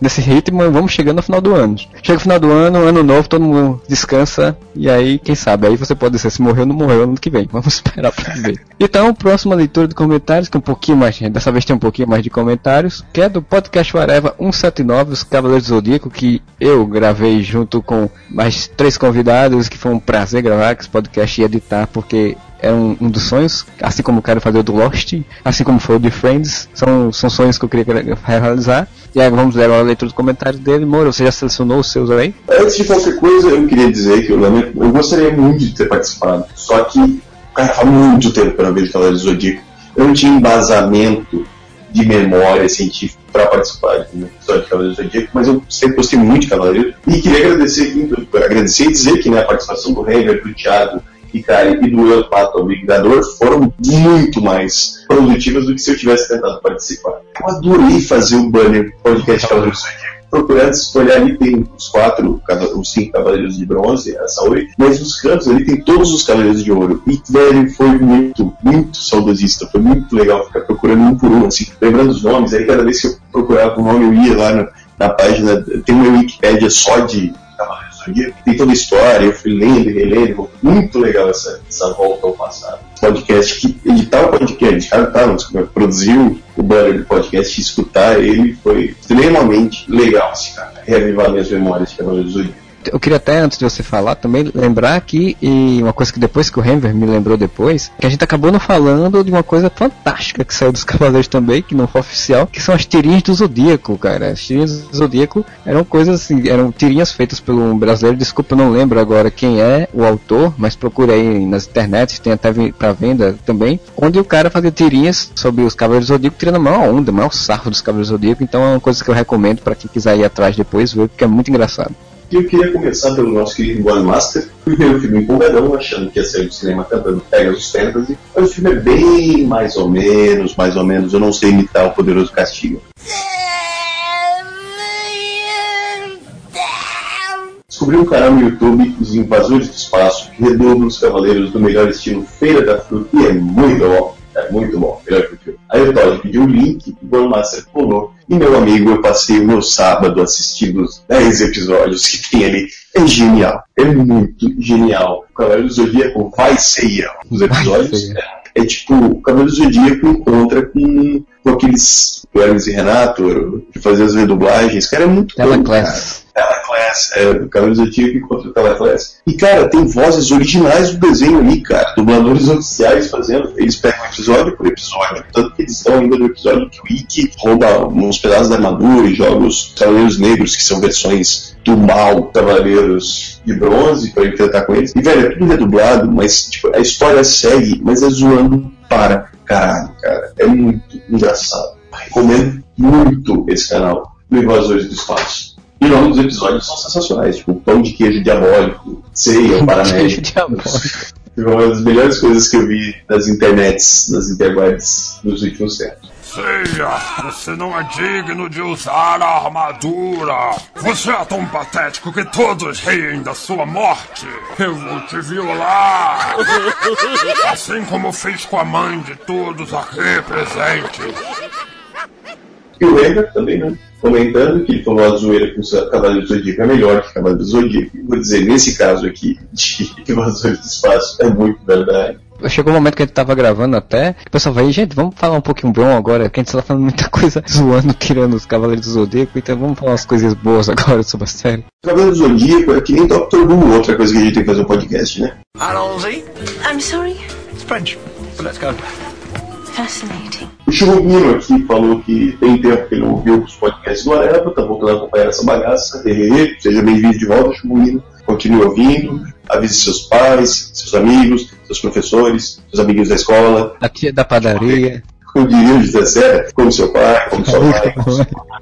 nesse ritmo, vamos chegando ao final do ano. Chega o final do ano, ano novo, todo mundo descansa, e aí, quem sabe, aí você pode dizer se morreu ou não morreu ano que vem. Vamos esperar pra ver. Então, próxima leitura de comentários, que é um pouquinho mais, dessa vez tem um pouquinho mais de comentários, que é do podcast Areva 179, os Cavaleiros do Zodíaco, que eu gravei junto com mais três convidados, que foi um prazer gravar esse podcast e editar, porque é um, um, dos sonhos, assim como quero fazer o do Lost, assim como foi o de Friends, são, são sonhos que eu queria realizar. E aí vamos ler a leitura dos comentários dele. Moro, você já selecionou os seus aí? Antes de qualquer coisa, eu queria dizer que eu, eu gostaria muito de ter participado, só que, cara, faz muito tempo que eu não vejo Cavaleiros do Zodíaco. Eu não tinha embasamento de memória científica para participar de história de Cavaleiros do Zodíaco, mas eu sempre gostei muito de Cavaleiros. E queria agradecer, agradecer e dizer que né, a participação do Hever, do Thiago, e, cara, e do Eu Pato ao Vingador foram muito mais produtivas do que se eu tivesse tentado participar. Eu adorei fazer o banner podcast Cavaleiros do Procurando se olhar ali, tem os quatro, os cinco Cavaleiros de Bronze, a Saori, mas nos cantos ali tem todos os Cavaleiros de Ouro. E, velho, foi muito, muito saudosista, foi muito legal ficar procurando um por um, assim, lembrando os nomes. Aí, cada vez que eu procurava o nome, eu ia lá na, na página, tem uma Wikipédia só de tem toda a história, eu fui lendo e relendo, muito legal essa, essa volta ao passado. Podcast que editar o podcast, cara, tá, produziu o banner do podcast escutar ele foi extremamente legal, assim, cara, reavivar minhas memórias de Cavaleiros do Zodíaco eu queria até, antes de você falar, também lembrar que, e uma coisa que depois que o Henver me lembrou depois, que a gente acabou não falando de uma coisa fantástica que saiu dos Cavaleiros também, que não foi oficial, que são as tirinhas do Zodíaco, cara. As tirinhas do Zodíaco eram coisas assim, eram tirinhas feitas pelo um brasileiro, desculpa, eu não lembro agora quem é o autor, mas procure aí nas internet, tem até para venda também, onde o cara fazia tirinhas sobre os Cavaleiros do Zodíaco, tirando a maior onda, a maior sarro dos Cavaleiros do Zodíaco, então é uma coisa que eu recomendo para quem quiser ir atrás depois ver, porque é muito engraçado. E eu queria começar pelo nosso querido Master. Primeiro filme empolgadão, achando que ia sair do cinema cantando os Fantasy. Mas o filme é bem mais ou menos, mais ou menos. Eu não sei imitar o Poderoso Castigo. Descobri um canal no YouTube, Os Invasores do Espaço, que redobra os cavaleiros do melhor estilo Feira da Fruta, e é muito bom. É muito bom, melhor que o filme. Aí o Todd pediu o link, o Gormaster colou. E meu amigo, eu passei o meu sábado assistindo os 10 episódios que tem ali. É genial. É muito genial. O Cavaleiro do Zodíaco vai ser os episódios. É, é tipo, o Cavaleiro do Zodíaco encontra com, com aqueles Hermes e Renato, que fazia as redublagens. Cara, é muito bom, cara. Teleclass, é, do Cavaleiro do Zodíaco encontra o Teleclass. E, cara, tem vozes originais do desenho ali, cara. Dubladores oficiais fazendo. Eles pegam episódio por episódio. Tanto que eles estão ainda no episódio que o Ikki rouba uns pedaços da armadura e joga os Cavaleiros Negros, que são versões do mal, Cavaleiros de Bronze, pra enfrentar com eles. E, velho, é tudo redublado, mas, tipo, a história segue, mas é zoando para caralho, cara. É muito engraçado. Recomendo muito esse canal do Invasores do Espaço. E o nome dos episódios são sensacionais, tipo Pão de Queijo Diabólico, Ceia, Paramédico. Uma das melhores coisas que eu vi nas internets, nas interwebs nos últimos tempos. Ceia, você não é digno de usar a armadura. Você é tão patético que todos riem da sua morte. Eu vou te violar. Assim como fiz com a mãe de todos aqui presentes. E o Ender também, né? Comentando que ele falou a zoeira com o Cavaleiro do Zodíaco é melhor que o Cavaleiro do Zodíaco. Vou dizer, nesse caso aqui, de Invasores do Espaço, é muito verdade. Chegou o um momento que a gente tava gravando até, o pessoal vai, gente, vamos falar um pouquinho bom agora, que a gente tá falando muita coisa zoando, tirando os Cavaleiros do Zodíaco, então vamos falar umas coisas boas agora sobre a série. O Cavaleiro do Zodíaco é que nem Doctor Who, outra coisa que a gente tem que fazer um podcast, né? Allons-y. I'm sorry. It's French, but let's go. Fascinating. O Chirrubino aqui falou que tem tempo que ele não ouviu os podcasts do Areva, tá voltando a acompanhar essa bagaça. Seja bem-vindo de volta, Chirrubino. Continue ouvindo, avise seus pais, seus amigos, seus professores, seus amiguinhos da escola. A tia da padaria. Como diria o José Serra, como seu pai, como sua mãe.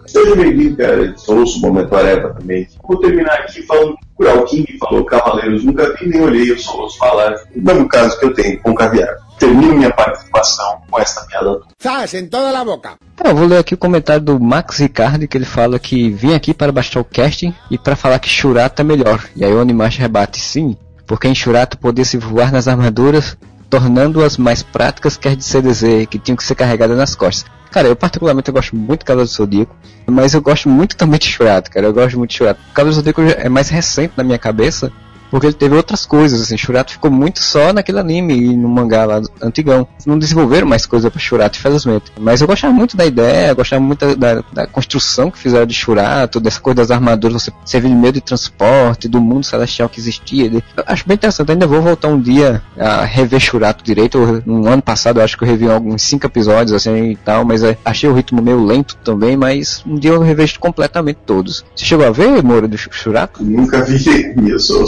Seja bem-vindo, cara. Ouço o Momento Areva também. Vou terminar aqui falando que o King falou Cavaleiros nunca vi nem olhei, eu só ouço falar. O mesmo caso que eu tenho com caviar. Termino minha participação com esta piada. ¡Zas! En toda la boca. Então, eu vou ler aqui o comentário do Max Ricardo, que ele fala que vim aqui para baixar o casting e para falar que Shurato é melhor. E aí o Animash rebate sim, porque em Shurato podia-se voar nas armaduras, tornando-as mais práticas que as de CDZ, que tinham que ser carregadas nas costas. Cara, eu particularmente eu gosto muito do Cavaleiro do Zodíaco, mas eu gosto muito também de Shurato, cara. Eu gosto muito de Shurato. O Cavaleiro do Zodíaco é mais recente na minha cabeça, porque ele teve outras coisas, assim, Shurato ficou muito só naquele anime e no mangá lá antigão. Não desenvolveram mais coisa pra Shurato, infelizmente. Mas eu gostava muito da ideia, gostava muito da, da construção que fizeram de Shurato, dessa coisa das armaduras, você servir de meio de transporte, do mundo celestial que existia. Acho bem interessante, ainda vou voltar um dia a rever Shurato direito. Eu, no ano passado eu acho que eu revi alguns cinco episódios assim e tal, mas é, achei o ritmo meio lento também, mas um dia eu revejo completamente todos. Você chegou a ver, Moura, do Shurato? Nunca vi, eu sou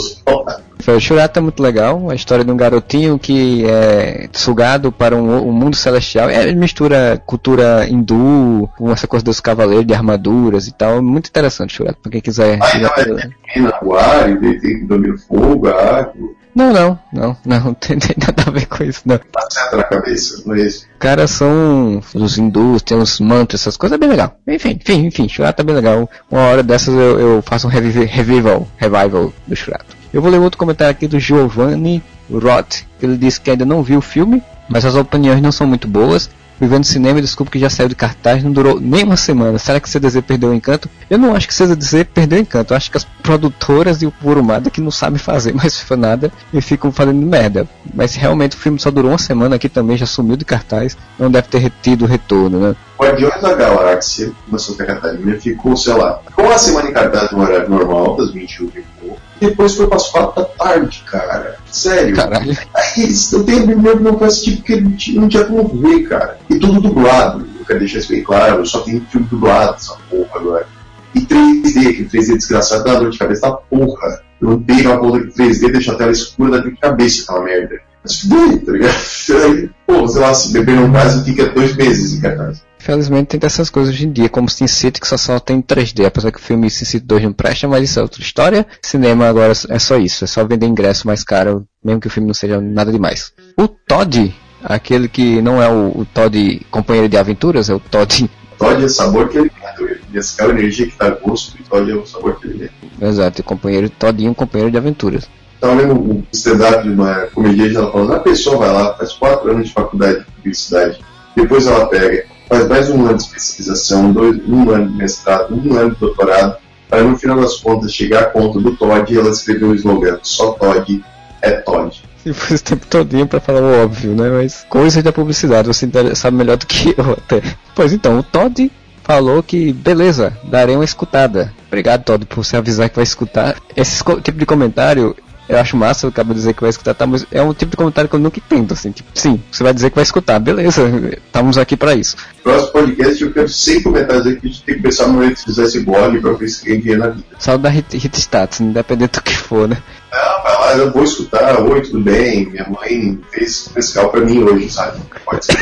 o Shurata é muito legal, a história de um garotinho que é sugado para um, um mundo celestial. É mistura cultura hindu com essa coisa dos cavaleiros de armaduras e tal. Muito interessante, Shurata, pra quem quiser. Ah, não, é, tem o ar, ele tem que o fogo, a água. Não, não, não, não, tem, tem nada a ver com isso, não. Tá certo na cabeça, não é isso? Caras são os hindus, tem uns mantras, essas coisas, é bem legal. Enfim, enfim, enfim, Shurata é bem legal. Uma hora dessas eu, eu faço um revival, revival, revival do Shurata. Eu vou ler outro comentário aqui do Giovanni Roth, que ele disse que ainda não viu o filme, mas as opiniões não são muito boas. Vivendo cinema, desculpa que já saiu de cartaz, não durou nem uma semana. Será que CDZ perdeu o encanto? Eu não acho que CDZ perdeu o encanto. Eu acho que as produtoras e o Kurumada que não sabem fazer mais nada e ficam fazendo merda. Mas realmente o filme só durou uma semana aqui também, já sumiu de cartaz. Não deve ter retido o retorno, né? Guardiões da Galáxia, na Santa Catarina, ficou, sei lá, com uma semana em cartaz no horário normal, das 21 e pouco. Depois foi para as 4 da tarde, cara. Sério. Caralho. Aí, eu tenho primeiro não foi assistir porque não tinha, não tinha como ver, cara. E tudo dublado. Eu quero deixar isso bem claro. Só tem filme dublado, essa porra agora. E 3D, aquele 3D desgraçado dá dor de cabeça da porra. Eu não tenho uma porra de 3D, deixa a tela escura da minha cabeça aquela merda. Mas fudeu, tá ligado? Aí, pô, sei lá, se beber no caso fica dois meses em cartaz. Infelizmente tem dessas coisas hoje em dia, como Sin City que só só tem 3D, apesar que o filme Sin City 2 não presta, mas isso é outra história. Cinema agora é só isso, é só vender ingresso mais caro, mesmo que o filme não seja nada demais. O Todd, aquele que não é o, o Todd companheiro de aventuras, é o Todd Todd é sabor que alimenta. Nescau é energia que dá gosto e Todd é o sabor que alimenta. Exato, e companheiro Todinho, companheiro de aventuras. Estava vendo um stand-up de uma comediante, ela falando, a pessoa vai lá, faz quatro anos de faculdade de publicidade, depois ela pega, faz mais um ano de especialização, dois, um ano de mestrado, um ano de doutorado, para no final das contas chegar à conta do Todd e ela escreveu um slogan, só Todd é Todd. E foi esse tempo todinho pra falar o óbvio, né? Mas coisas da publicidade, você sabe melhor do que eu até. Pois então, o Todd falou que, beleza, darei uma escutada. Obrigado, Todd, por você avisar que vai escutar. Esse tipo de comentário eu acho massa, eu acabo de dizer que vai escutar, tá, mas é um tipo de comentário que eu nunca entendo, assim, tipo, sim, você vai dizer que vai escutar, beleza, estamos aqui para isso. Próximo podcast eu quero 100 comentários aqui, a gente tem que pensar no momento de fizer esse blog pra ver se quem vier na vida. Só da hit, hit status, independente do que for, né? Não, vai lá, eu vou escutar, oi, tudo bem, minha mãe fez especial pra mim hoje, sabe? Pode ser.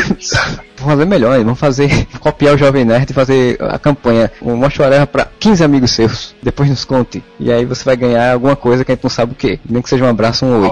Vamos fazer melhor, vamos fazer, copiar o Jovem Nerd e fazer a campanha, o Mostre Areva pra 15 amigos seus, depois nos conte. E aí você vai ganhar alguma coisa que a gente não sabe o que, nem que seja um abraço ou um oi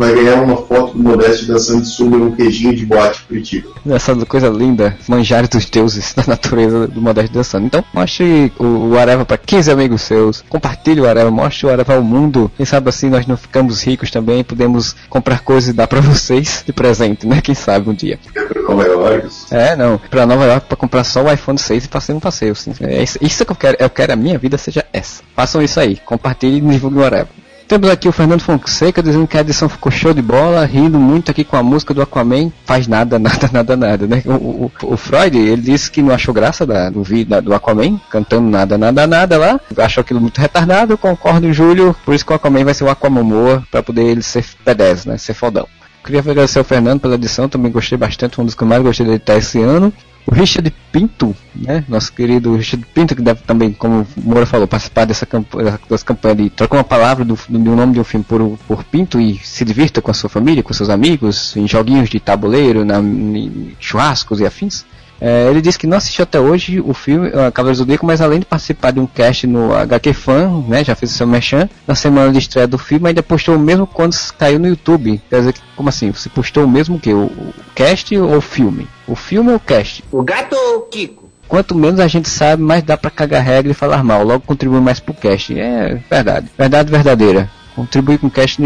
vai ganhar uma foto do Modeste dançando de sunga num queijinho de boate Curitiba. Essa coisa linda, manjar dos deuses da natureza do Modeste dançando. Então, mostre o, o Areva para 15 amigos seus, compartilhe o Areva, mostre o Areva ao mundo. Quem sabe assim nós não ficamos ricos também, podemos comprar coisas e dar para vocês de presente, né? Quem sabe um dia. Pra Nova York? É, não. Pra Nova York para comprar só o iPhone 6 e passeio um passeio. Assim. É isso, isso que eu quero. Eu quero a minha vida seja essa. Façam isso aí. Compartilhe e divulguem o Areva. Temos aqui o Fernando Fonseca dizendo que a edição ficou show de bola, rindo muito aqui com a música do Aquaman. Faz nada, nada, nada, nada, né? O, o, o Freud, ele disse que não achou graça da, do vídeo do Aquaman, cantando nada, nada, nada lá. Achou aquilo muito retardado, concordo, Júlio. Por isso que o Aquaman vai ser o Aquamomoa, para poder ele ser P10, né? Ser fodão. Queria agradecer ao Fernando pela edição, também gostei bastante, um dos que eu mais gostei de editar esse ano. O Richard Pinto, né, nosso querido Richard Pinto, que deve também, como o Moura falou, participar dessa campanha, das campanhas de trocar uma palavra do, do, nome de um filme por, por Pinto e se divirta com a sua família, com seus amigos, em joguinhos de tabuleiro, na, em churrascos e afins. É, ele disse que não assistiu até hoje o filme uh, Cavaleiros do Zodíaco, mas além de participar de um cast no HQ Fan, né, já fez o seu merchan, na semana de estreia do filme, ainda postou o mesmo quando caiu no YouTube. Quer dizer, como assim? Você postou o mesmo que? O, o cast ou o filme? O filme ou o cast? O gato ou o Kiko? Quanto menos a gente sabe, mais dá pra cagar regra e falar mal. Logo contribui mais pro cast. É verdade. Verdade verdadeira. Contribuir com o cast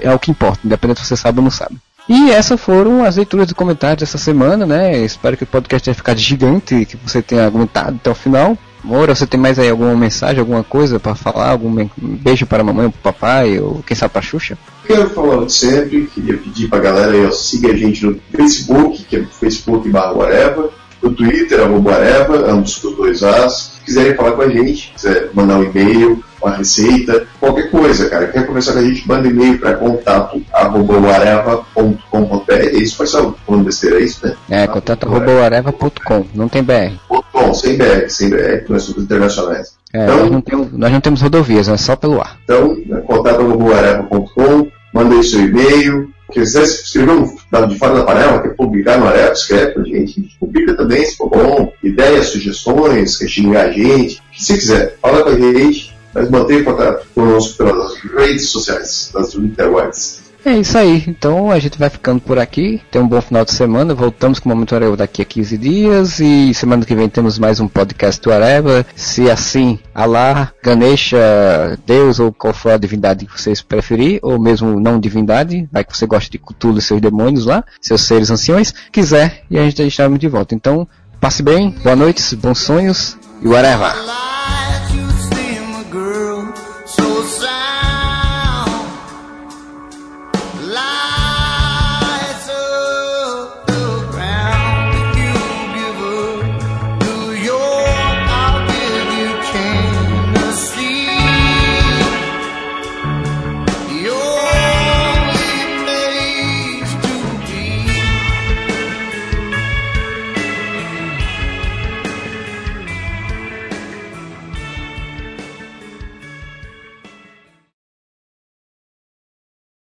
é o que importa, independente se você sabe ou não sabe. E essas foram as leituras de comentários dessa semana, né? Espero que o podcast tenha ficado gigante e que você tenha aguentado até o final. Moura, você tem mais aí alguma mensagem, alguma coisa para falar? Algum beijo para a mamãe ou para o papai, ou quem sabe para a Xuxa? Quero falar sempre, queria pedir para a galera aí, ó, siga a gente no Facebook, que é Facebook barra Areva, no Twitter, arroba Areva, ambos com dois As. Se quiserem falar com a gente, quiser mandar um e-mail, uma receita, qualquer coisa, cara. Quer conversar com a gente, manda e-mail para contato areva.com.br. É isso, faz só falando besteira, é isso, né? É, contato areva.com, não tem BR. .com, sem BR, sem BR, nós somos internacionais. É, então, nós, não temos, nós não temos rodovias, é só pelo ar. Então, né, contato areva.com, manda aí seu e-mail. Se quiser escrever um de fora da panela, quer publicar no Areva, escreve pra gente. A gente publica também, se for bom. Ideias, sugestões, quer xingar a gente. Se quiser, fala com a gente mas mantenha contato conosco pelas redes sociais, nas interwebs. É isso aí, então a gente vai ficando por aqui. Tem um bom final de semana. Voltamos com o Momento Areva daqui a 15 dias. E semana que vem temos mais um podcast do Areva. Se assim, Allah, Ganesha, Deus ou qual for a divindade que vocês preferir, ou mesmo não divindade, vai que você gosta de Cthulhu e seus demônios lá, seus seres anciões, quiser, e a gente está de volta. Então, passe bem, boa noite, bons sonhos e o Areva.